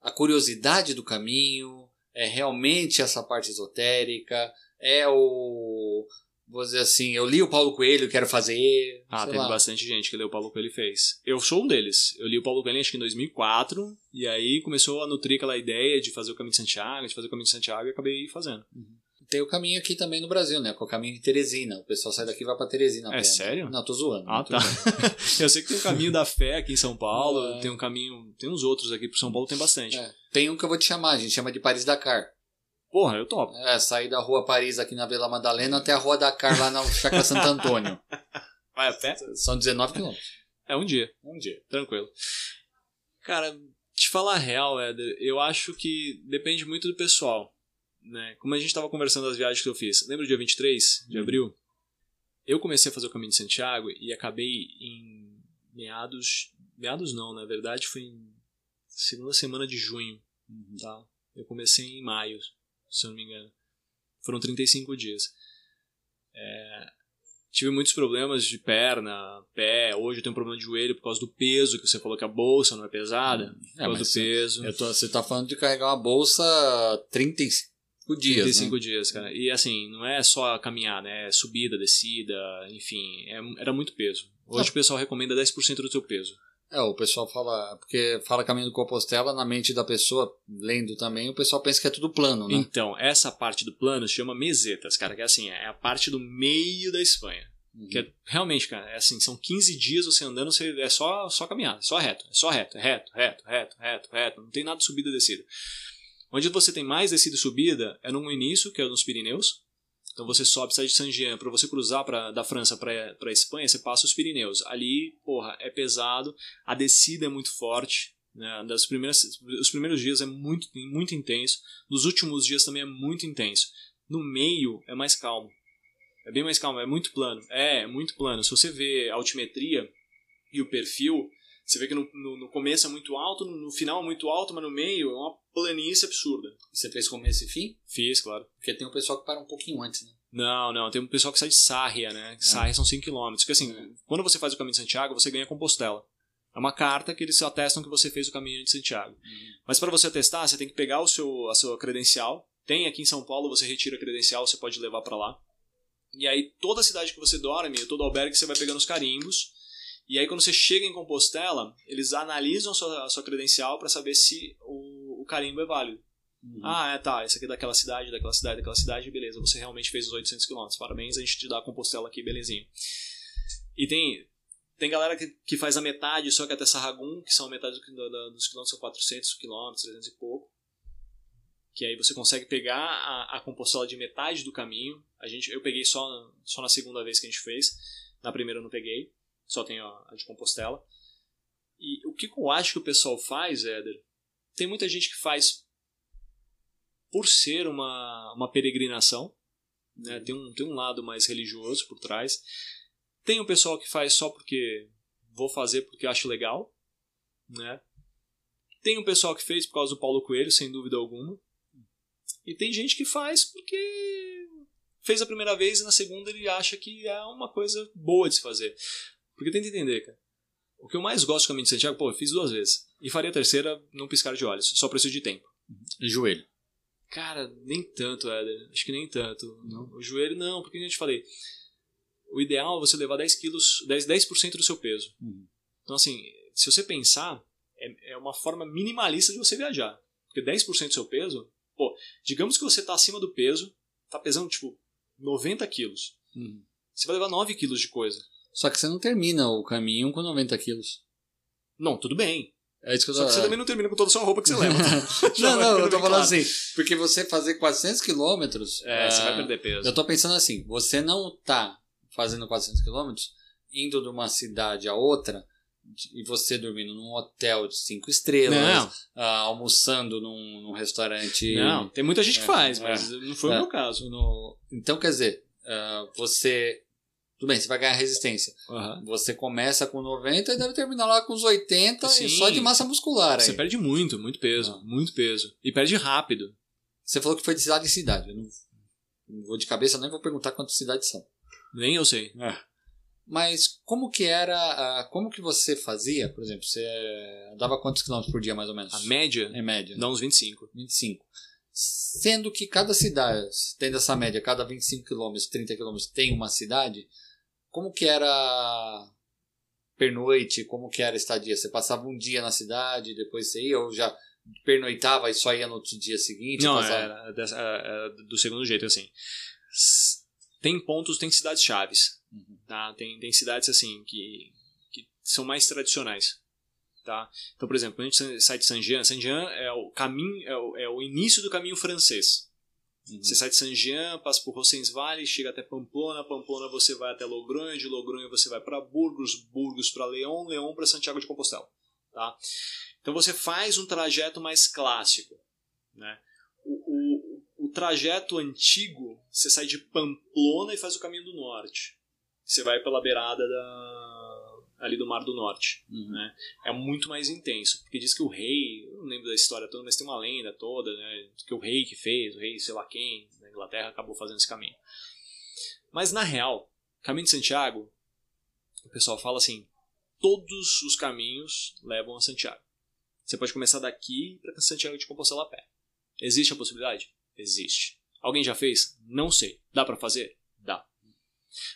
a curiosidade do caminho? É realmente essa parte esotérica? É o. Vou dizer assim, eu li o Paulo Coelho, quero fazer. Ah, teve lá. bastante gente que leu o Paulo Coelho e fez. Eu sou um deles. Eu li o Paulo Coelho acho que em 2004, e aí começou a nutrir aquela ideia de fazer o Caminho de Santiago, de fazer o Caminho de Santiago, e acabei fazendo. Tem o caminho aqui também no Brasil, né? É o caminho de Teresina. O pessoal sai daqui e vai pra Teresina. É pé, né? sério? Não, tô zoando. Ah, tô tá. Eu sei que tem o Caminho da Fé aqui em São Paulo, É. tem um caminho, tem uns outros aqui pro São Paulo, tem bastante. É. Tem um que eu vou te chamar, a gente chama de Paris Dakar. Porra, eu topo. É, sair da rua Paris aqui na Vila Madalena até a rua Dakar lá na Chácara Santo Antônio. Vai a pé? São 19 quilômetros. É um dia. Um dia. Tranquilo. Cara, te falar a real, Éder, eu acho que depende muito do pessoal. Né? Como a gente estava conversando das viagens que eu fiz. Lembra o dia 23 de Uhum. abril? Eu comecei a fazer o caminho de Santiago e acabei em meados. Meados não, na verdade foi em segunda semana de junho. Tá? Eu comecei em maio, se eu não me engano. Foram 35 dias. É, tive muitos problemas de perna, pé. Hoje eu tenho um problema de joelho por causa do peso, que você falou que a bolsa não é pesada. Por É, causa do peso. tô- você tá falando de carregar uma bolsa 35 dias, 35 né? dias, cara. E assim, não é só caminhar, né? É subida, descida, enfim. é- era muito peso. Hoje o pessoal recomenda 10% do seu peso. É, o pessoal fala... Porque fala caminho do Compostela, na mente da pessoa, lendo também, o pessoal pensa que é tudo plano, né? Então, essa parte do plano se chama mesetas, cara. Que é assim, é a parte do meio da Espanha. Uhum. Que é, realmente, cara, é assim, são 15 dias você andando, você, é só, só caminhada, só reto, é só reto, é reto, reto, reto, reto, reto, não tem nada de subida e descida. Onde você tem mais descida e subida é no início, que é nos Pirineus. Então você sobe, sai de Saint-Jean, para você cruzar pra, da França para a Espanha, você passa os Pirineus. Ali, porra, é pesado, a descida é muito forte, né? Das primeiras, os primeiros dias é muito, muito intenso, nos últimos dias também é muito intenso. No meio é mais calmo. É bem mais calmo, é muito plano. É, é muito plano. Se você vê a altimetria e o perfil, você vê que no, no, no começo é muito alto, no, no, final é muito alto, mas no meio é uma planície absurda. Você fez começo e fim? Fiz, claro. Porque tem um pessoal que para um pouquinho antes, né? Não, não. Tem um pessoal que sai de Sarria, né? É. Sarria são 5km. Porque assim, é. quando você faz o caminho de Santiago, você ganha Compostela. É uma carta que eles atestam que você fez o caminho de Santiago. Uhum. Mas para você atestar, você tem que pegar o seu, a sua credencial. Tem aqui em São Paulo, você retira a credencial, você pode levar para lá. E aí, toda cidade que você dorme, todo albergue, você vai pegando os carimbos. E aí, quando você chega em Compostela, eles analisam a sua, a sua credencial para saber se o, o, carimbo é válido. Uhum. Ah, é, tá, esse aqui é daquela cidade, daquela cidade, daquela cidade, beleza, você realmente fez os 800 km. Parabéns, a gente te dá a Compostela aqui, belezinha. E tem, tem galera que, que faz a metade só que até Sarragum, que são a metade do, do, dos quilômetros, são 400 quilômetros, 300 e pouco. Que aí você consegue pegar a, a Compostela de metade do caminho. A gente, eu peguei só, só na segunda vez que a gente fez. Na primeira eu não peguei, só tenho a, a de Compostela. E o que eu acho que o pessoal faz, Éder? Tem muita gente que faz por ser uma, uma peregrinação, né? tem, um, tem um lado mais religioso por trás. Tem o pessoal que faz só porque vou fazer porque acho legal, né? Tem o pessoal que fez por causa do Paulo Coelho, sem dúvida alguma. E tem gente que faz porque fez a primeira vez e na segunda ele acha que é uma coisa boa de se fazer. Porque tenta entender, cara. O que eu mais gosto do caminho de Santiago, pô, eu fiz duas vezes. E faria a terceira num piscar de olhos. Só preciso de tempo. E joelho? Cara, nem tanto, Éder. Acho que nem tanto. Não. O joelho não, porque a gente falei o ideal é você levar 10 quilos, 10%, 10 do seu peso. Uhum. Então, assim, se você pensar, é, é uma forma minimalista de você viajar. Porque 10% do seu peso, pô, digamos que você está acima do peso, está pesando, tipo, 90 quilos. Uhum. Você vai levar 9 quilos de coisa. Só que você não termina o caminho com 90 quilos. Não, tudo bem. É isso que eu Só que você também não termina com toda a sua roupa que você leva. não, não, eu tô falando claro. assim. Porque você fazer 400 quilômetros. É, você vai perder peso. Eu tô pensando assim: você não tá fazendo 400 quilômetros, indo de uma cidade a outra, e você dormindo num hotel de cinco estrelas, uh, almoçando num, num, restaurante. Não, tem muita gente que é, faz, mas é, não foi é, o meu caso. No... Então, quer dizer, uh, você. Tudo bem, você vai ganhar resistência. Uhum. Você começa com 90 e deve terminar lá com os 80 Sim. e só de massa muscular. Você perde muito, muito peso. Ah. Muito peso. E perde rápido. Você falou que foi de cidade em cidade. Eu não, não vou de cabeça, nem vou perguntar quantas cidades são. Nem eu sei. É. Mas como que era, como que você fazia, por exemplo, você dava quantos quilômetros por dia mais ou menos? A média? Em média. Dá uns 25. 25. Sendo que cada cidade, tendo essa média, cada 25 quilômetros, 30 quilômetros tem uma cidade, como que era pernoite, como que era a estadia? Você passava um dia na cidade, depois você ia ou já pernoitava e só ia no outro dia seguinte? Não, era, era, do segundo jeito, assim tem pontos, tem cidades chaves, uhum. tá? Tem, tem cidades assim que, que são mais tradicionais, tá? Então, por exemplo, quando a gente sai de Saint-Jean, Saint-Jean é o caminho, é o, é o início do caminho francês. Uhum. Você sai de Saint-Jean, passa por Rossens-Valley, chega até Pamplona, Pamplona você vai até Logronha, de Logronha você vai para Burgos, Burgos para León, León para Santiago de Compostela, tá? Então você faz um trajeto mais clássico, né? o trajeto antigo, você sai de Pamplona e faz o caminho do norte. Você vai pela beirada da, ali do Mar do Norte. Uhum. Né? É muito mais intenso, porque diz que o rei, eu não lembro da história toda, mas tem uma lenda toda, né? que o rei que fez, o rei sei lá quem, na Inglaterra, acabou fazendo esse caminho. Mas na real, caminho de Santiago, o pessoal fala assim, todos os caminhos levam a Santiago. Você pode começar daqui para Santiago de Compostela a pé. Existe a possibilidade? Existe. Alguém já fez? Não sei. Dá para fazer?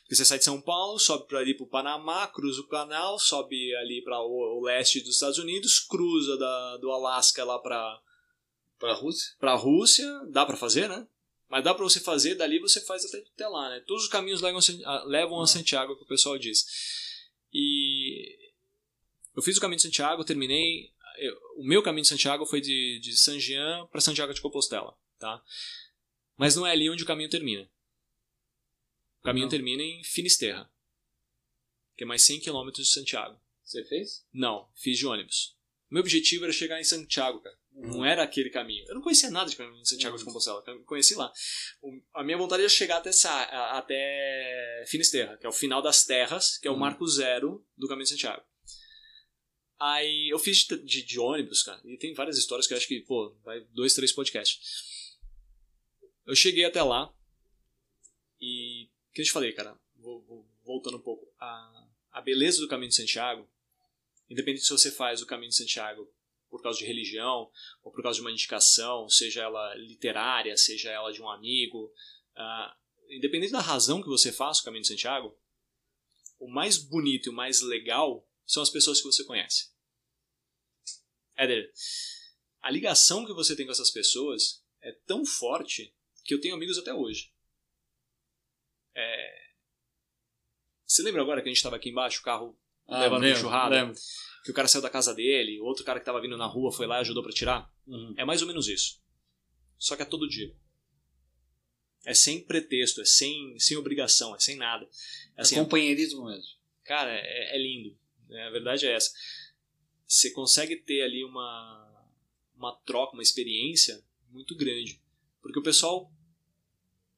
Porque você sai de São Paulo, sobe para ali para o Panamá, cruza o canal, sobe ali para o, o, leste dos Estados Unidos, cruza da, do Alasca lá para para Rússia. Para Rússia, dá para fazer, né? Mas dá para você fazer dali, você faz até, até lá, né? Todos os caminhos levam, a, levam a Santiago, que o pessoal diz. E eu fiz o caminho de Santiago, terminei. Eu, o meu caminho de Santiago foi de, de San Jean para Santiago de Compostela tá? Mas não é ali onde o caminho termina. O caminho não. termina em Finisterra, que é mais 100 km de Santiago. Você fez? Não, fiz de ônibus. Meu objetivo era chegar em Santiago, cara. Não era aquele caminho. Eu não conhecia nada de caminho de Santiago de Compostela. Conheci lá. O- a minha vontade era chegar até, Sa- até Finisterra, que é o final das terras, que é o Hum. marco zero do caminho de Santiago. Aí eu fiz de, de- de ônibus, cara. E tem várias histórias que eu acho que, pô, vai dois, três podcasts. Eu cheguei até lá e. Que eu te falei, cara? Vou- vou- voltando um pouco. A, a beleza do caminho de Santiago, independente se você faz o caminho de Santiago por causa de religião ou por causa de uma indicação, seja ela literária, seja ela de um amigo, ah, independente da razão que você faça o caminho de Santiago, o mais bonito e o mais legal são as pessoas que você conhece. Éder, a ligação que você tem com essas pessoas é tão forte que eu tenho amigos até hoje. É... Você lembra agora que a gente estava aqui embaixo, o carro levando uma lembro. Que o cara saiu da casa dele, outro cara que estava vindo na rua foi lá e ajudou para tirar? Uhum. É mais ou menos isso. Só que é todo dia. É sem pretexto, é sem, sem obrigação, é sem nada. É Assim, companheirismo mesmo. cara, é, é lindo. né? A verdade é essa. Você consegue ter ali uma, uma troca, uma experiência muito grande. Porque o pessoal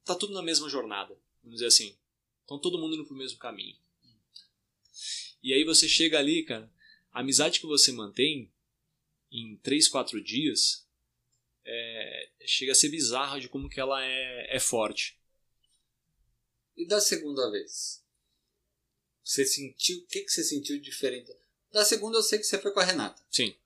tá tudo na mesma jornada, vamos dizer assim. Estão todo mundo indo pro mesmo caminho. E aí você chega ali, cara, a amizade que você mantém em 3, 4 dias é, chega a ser bizarra de como que ela é, é forte. E da segunda vez? Você sentiu. O que, que você sentiu diferente? Da segunda eu sei que você foi com a Renata. Sim,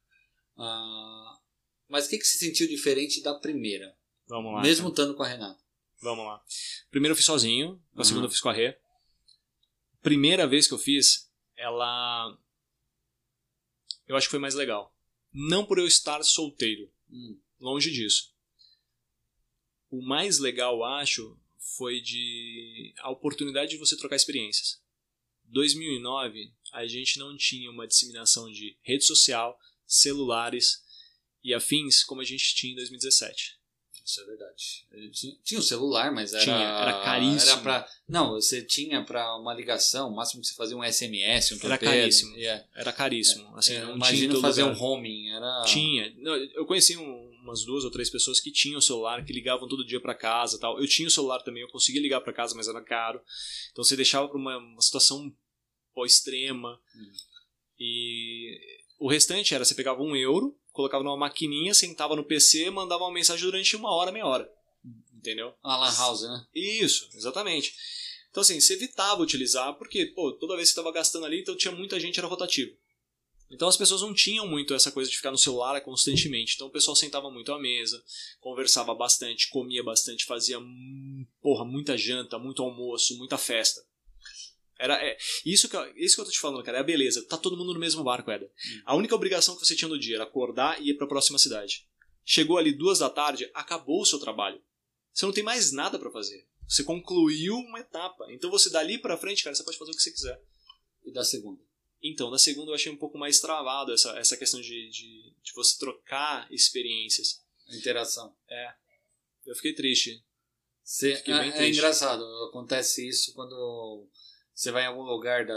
Ah, mas o que, que você sentiu diferente da primeira? vamos lá. mesmo estando com a Renata. Vamos lá. Primeiro eu fiz sozinho, a Uhum. segunda eu fiz com a Rê. Primeira vez que eu fiz, ela. Eu acho que foi mais legal. Não por eu estar solteiro, Hum. longe disso. O mais legal, eu acho, foi de a oportunidade de você trocar experiências. 2009, a gente não tinha uma disseminação de rede social, celulares e afins como a gente tinha em 2017. Isso é verdade. Tinha, tinha um celular, mas era. Tinha, era caríssimo. Era pra, não, você tinha pra uma ligação, o máximo que você fazia um SMS, um Era caríssimo. Yeah. Era caríssimo. Assim, É, imagina todo fazer lugar. um homing. Era... Tinha. Não, eu conheci um- umas duas ou três pessoas que tinham celular, que ligavam todo dia pra casa tal. Eu tinha o celular também, eu conseguia ligar pra casa, mas era caro. Então você deixava pra uma, uma situação pô, extrema. Hum. E o restante era, você pegava um euro, colocava numa maquininha, sentava no PC, mandava uma mensagem durante uma hora, meia hora. Entendeu? A Lan House, né? Isso, exatamente. Então, assim, você evitava utilizar, porque, pô, toda vez que você estava gastando ali, então tinha muita gente, era rotativo. Então as pessoas não tinham muito essa coisa de ficar no celular constantemente. Então o pessoal sentava muito à mesa, conversava bastante, comia bastante, fazia, hum, porra, muita janta, muito almoço, muita festa. Era, é, isso, que, eu- isso que eu tô te falando, cara, é a beleza. Tá todo mundo no mesmo barco, Eda. A única obrigação que você tinha no dia era acordar e ir pra próxima cidade. Chegou ali duas da tarde, acabou o seu trabalho. Você não tem mais nada pra fazer. Você concluiu uma etapa. Então você dali pra frente, cara, você pode fazer o que você quiser. E da segunda. Então, da segunda eu achei um pouco mais travado essa, essa questão de, de, de você trocar experiências. A interação. Eu fiquei triste. Fiquei é, é triste. engraçado, acontece isso quando você vai em algum lugar da,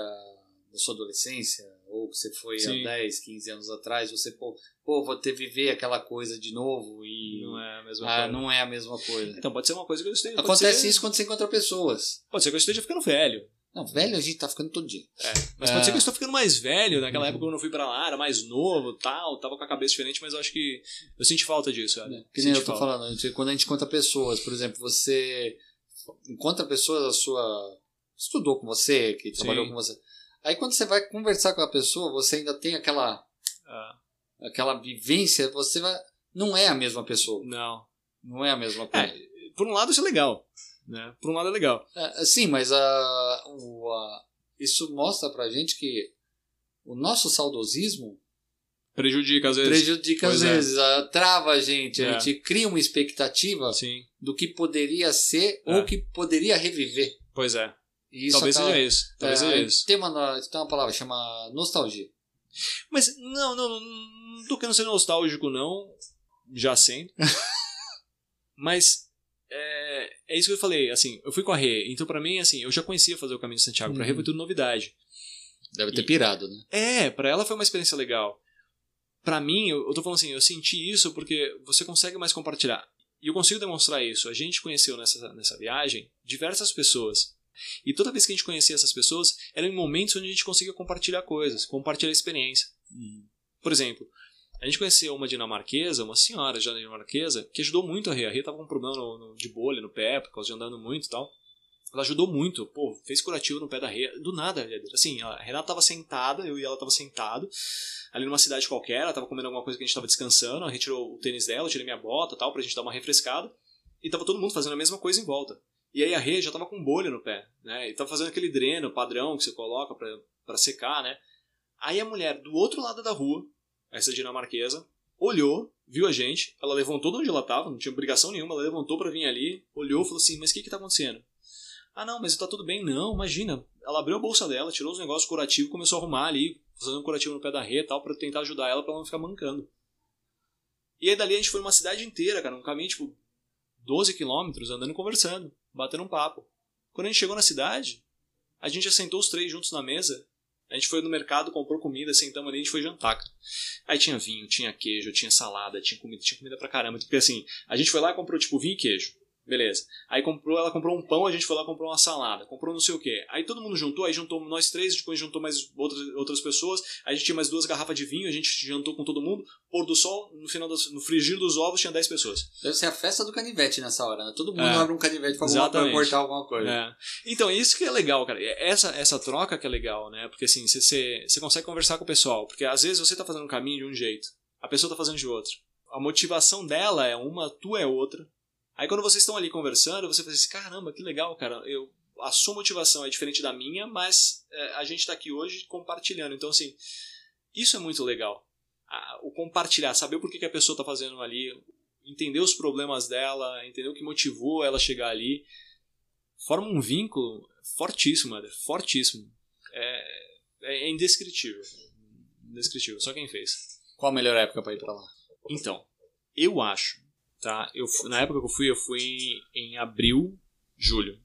da sua adolescência, ou que você foi Sim. há 10, 15 anos atrás, você, pô, pô, vou ter viver aquela coisa de novo e. Não é a mesma ah, coisa. não é a mesma coisa. Então, pode ser uma coisa que eu esteja. Acontece ser- isso quando você encontra pessoas. Pode ser que eu esteja ficando velho. Não, velho, a gente tá ficando todo dia. Mas É. pode ser que eu estou ficando mais velho. Naquela Uhum. época quando eu fui pra lá, era mais novo tal, tava com a cabeça diferente, mas eu acho que eu senti falta disso, olha. Que nem eu tô falta. falando, quando a gente encontra pessoas, por exemplo, você encontra pessoas a sua. Estudou com você, que trabalhou Sim. com você. Aí quando você vai conversar com a pessoa, você ainda tem aquela, Ah, aquela vivência, você vai. Não é a mesma pessoa. não. Não é a mesma coisa. Por um lado isso é legal. Né? Por um lado é legal. É, sim, mas a, o, a- isso mostra pra gente que o nosso saudosismo Prejudica às vezes. prejudica às Pois é. vezes, a- trava a gente, É. a gente cria uma expectativa Sim. do que poderia ser É. ou que poderia reviver. Pois é. Isso Talvez acaba- seja isso. Talvez é, seja isso. Tem uma, tem uma palavra chama nostalgia. Mas não, não, não, não tô querendo ser nostálgico, não. Já sendo. Mas é, é isso que eu falei, assim, eu fui com a Rê, então pra mim, assim, eu já conhecia fazer o caminho de Santiago, pra Rê Uhum. foi tudo novidade. Deve ter E- pirado, né? É, pra ela foi uma experiência legal. Pra mim, eu, eu tô falando assim, eu senti isso porque você consegue mais compartilhar. E eu consigo demonstrar isso. A gente conheceu nessa, nessa viagem diversas pessoas. E toda vez que a gente conhecia essas pessoas, eram em momentos onde a gente conseguia compartilhar coisas, compartilhar experiência. Hum. Por exemplo, a gente conheceu uma dinamarquesa, uma senhora já dinamarquesa, que ajudou muito a Rê. A Rê tava com um problema no, no, de bolha no pé, por causa de andando muito e tal. Ela ajudou muito, pô, fez curativo no pé da Rê. Do nada, assim, a Renata tava sentada, eu e ela tava sentado, ali numa cidade qualquer, ela tava comendo alguma coisa que a gente tava descansando, ela retirou o tênis dela, eu tirei minha bota tal, pra gente dar uma refrescada. E tava todo mundo fazendo a mesma coisa em volta. E aí a Rê já tava com bolha no pé, né? E tava fazendo aquele dreno padrão que você coloca pra secar, né? Aí a mulher do outro lado da rua, essa dinamarquesa, olhou, viu a gente, ela levantou de onde ela tava, não tinha obrigação nenhuma, ela levantou para vir ali, olhou falou assim: Mas o que que tá acontecendo? Ah, não, mas tá tudo bem. Não, imagina. Ela abriu a bolsa dela, tirou os negócios curativos começou a arrumar ali, fazendo um curativo no pé da Rê e tal, pra tentar ajudar ela pra ela não ficar mancando. E aí dali a gente foi uma cidade inteira, cara, um caminho tipo 12 quilômetros, andando e conversando, batendo um papo. Quando a gente chegou na cidade, a gente já sentou os três juntos na mesa. A gente foi no mercado, comprou comida, sentamos ali a gente foi jantar. Aí tinha vinho, tinha queijo, tinha salada, tinha comida, tinha comida pra caramba. Porque assim, a gente foi lá e comprou tipo vinho e queijo. Beleza. Aí comprou, ela comprou um pão, a gente foi lá e comprou uma salada, comprou não sei o que. Aí todo mundo juntou, aí juntou nós três, depois juntou mais outras, outras pessoas, aí a gente tinha mais duas garrafas de vinho, a gente jantou com todo mundo, pôr do sol, no final das, no frigir dos ovos tinha 10 pessoas. Deve ser a festa do canivete nessa hora, né? Todo mundo É. abre um canivete pra, pra cortar alguma coisa. É. Então, isso que é legal, cara. Essa, essa troca que é legal, né? Porque assim, você- consegue conversar com o pessoal. Porque às vezes você tá fazendo um caminho de um jeito, a pessoa tá fazendo de outro. A motivação dela é uma, a tua é outra. Aí quando vocês estão ali conversando, você fala assim, caramba, que legal, cara. Eu, a sua motivação é diferente da minha, mas é, a gente tá aqui hoje compartilhando. Então, assim, isso é muito legal. A- o compartilhar, saber o porquê que a pessoa tá fazendo ali, entender os problemas dela, entender o que motivou ela a chegar ali forma um vínculo fortíssimo, Eder, fortíssimo. É, é indescritível. Indescritível, só quem fez. Qual a melhor época pra ir pra lá? Então, eu acho, tá? Eu, na época que eu fui, eu fui em abril, julho,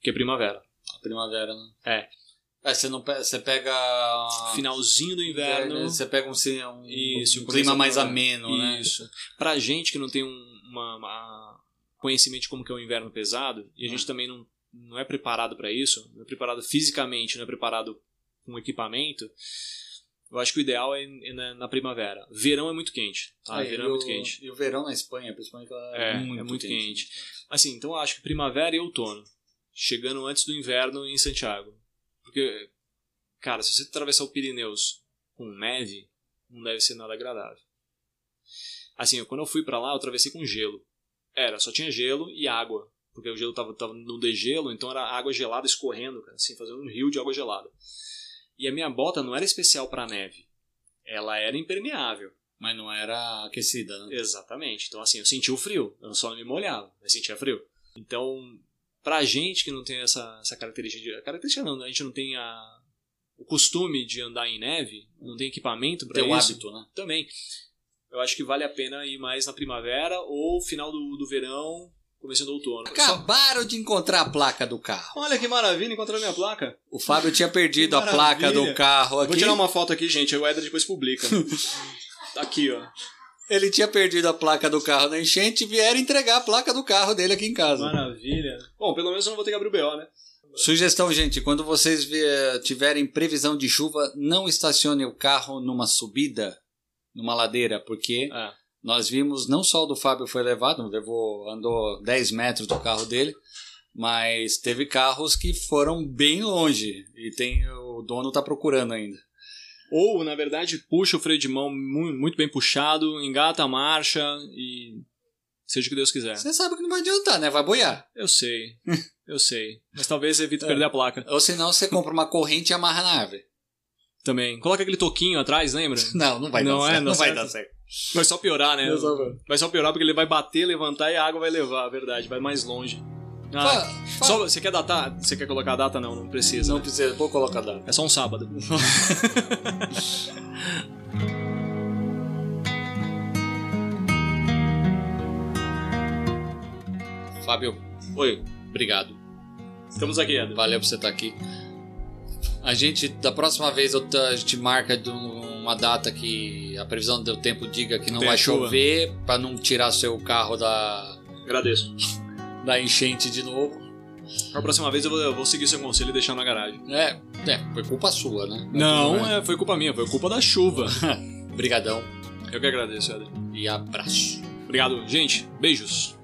que é primavera. A primavera, né? É. É, você não você pega. Finalzinho do inverno. Você pega um, um, Isso, um clima mais ameno, né? Isso. Pra gente que não tem um uma, uma conhecimento de como que é o inverno pesado, e a gente Hum. também não, não é preparado pra isso, não é preparado fisicamente, não é preparado com equipamento, eu acho que o ideal é, é na, na primavera. Verão é muito quente. Tá? Ah, Verão é muito o- quente. E o verão na Espanha, principalmente, É, é, é muito, muito quente. quente. Assim, então eu acho que primavera e outono. Chegando antes do inverno em Santiago. Porque, cara, se você atravessar o Pirineus com neve, não deve ser nada agradável. Assim, quando eu fui pra lá, eu atravessei com gelo. Era, só tinha gelo e água. Porque o gelo tava, tava no degelo, então era água gelada escorrendo, cara, assim, fazendo um rio de água gelada. E a minha bota não era especial pra neve. Ela era impermeável. Mas não era aquecida, né? Exatamente. Então, assim, eu senti o frio. Eu só não me molhava, mas sentia frio. Então, pra gente que não tem essa, essa característica de. Característica não, a gente não tem a, o costume de andar em neve, não tem equipamento pra Teu isso. hábito, né? Também. Eu acho que vale a pena ir mais na primavera ou final do, do verão, começo do outono. Só- Acabaram de encontrar a placa do carro. Olha que maravilha, encontrei minha placa. O Fábio tinha perdido a placa do carro aqui. Vou tirar uma foto aqui, gente, o Eder depois publica. tá aqui, ó. Ele tinha perdido a placa do carro na enchente e vieram entregar a placa do carro dele aqui em casa. Maravilha. Bom, pelo menos eu não vou ter que abrir o BO, né? Sugestão, gente, quando vocês tiverem previsão de chuva, não estacione o carro numa subida, numa ladeira, porque É. nós vimos, não só o do Fábio foi levado, levou, andou 10 metros do carro dele, mas teve carros que foram bem longe e tem o dono tá procurando ainda. Ou, na verdade, puxa o freio de mão mu- muito bem puxado, engata a marcha e seja o que Deus quiser. Você sabe que não vai adiantar, né? Vai boiar. Eu sei, eu sei. Mas talvez evite É. perder a placa Ou senão você compra uma corrente e amarra na árvore. também. Coloca aquele toquinho atrás, lembra? Não, não vai Não dar é, certo. não Não vai certo. dar certo. Vai só piorar, né? Vai só piorar porque ele vai bater, levantar e a água vai levar, a verdade. Vai mais longe. Ah, Fa- fa- só, você quer datar? Você quer colocar a data? Não, não precisa. Não né? precisa, vou colocar data. É só um sábado. Fábio, Oi, obrigado. estamos aqui, Eder. Valeu por você estar aqui. A gente, da próxima vez, eu a gente marca um- uma data que a previsão do tempo diga que não Tem vai chuva. chover, pra não tirar seu carro da, Agradeço. da enchente de novo. A próxima vez eu vou, eu vou seguir seu conselho e deixar na garagem. É, é, foi culpa sua, né? Não, é, foi culpa minha, foi culpa da chuva. Brigadão Eu que agradeço, Éder. e abraço. Obrigado, gente. Beijos.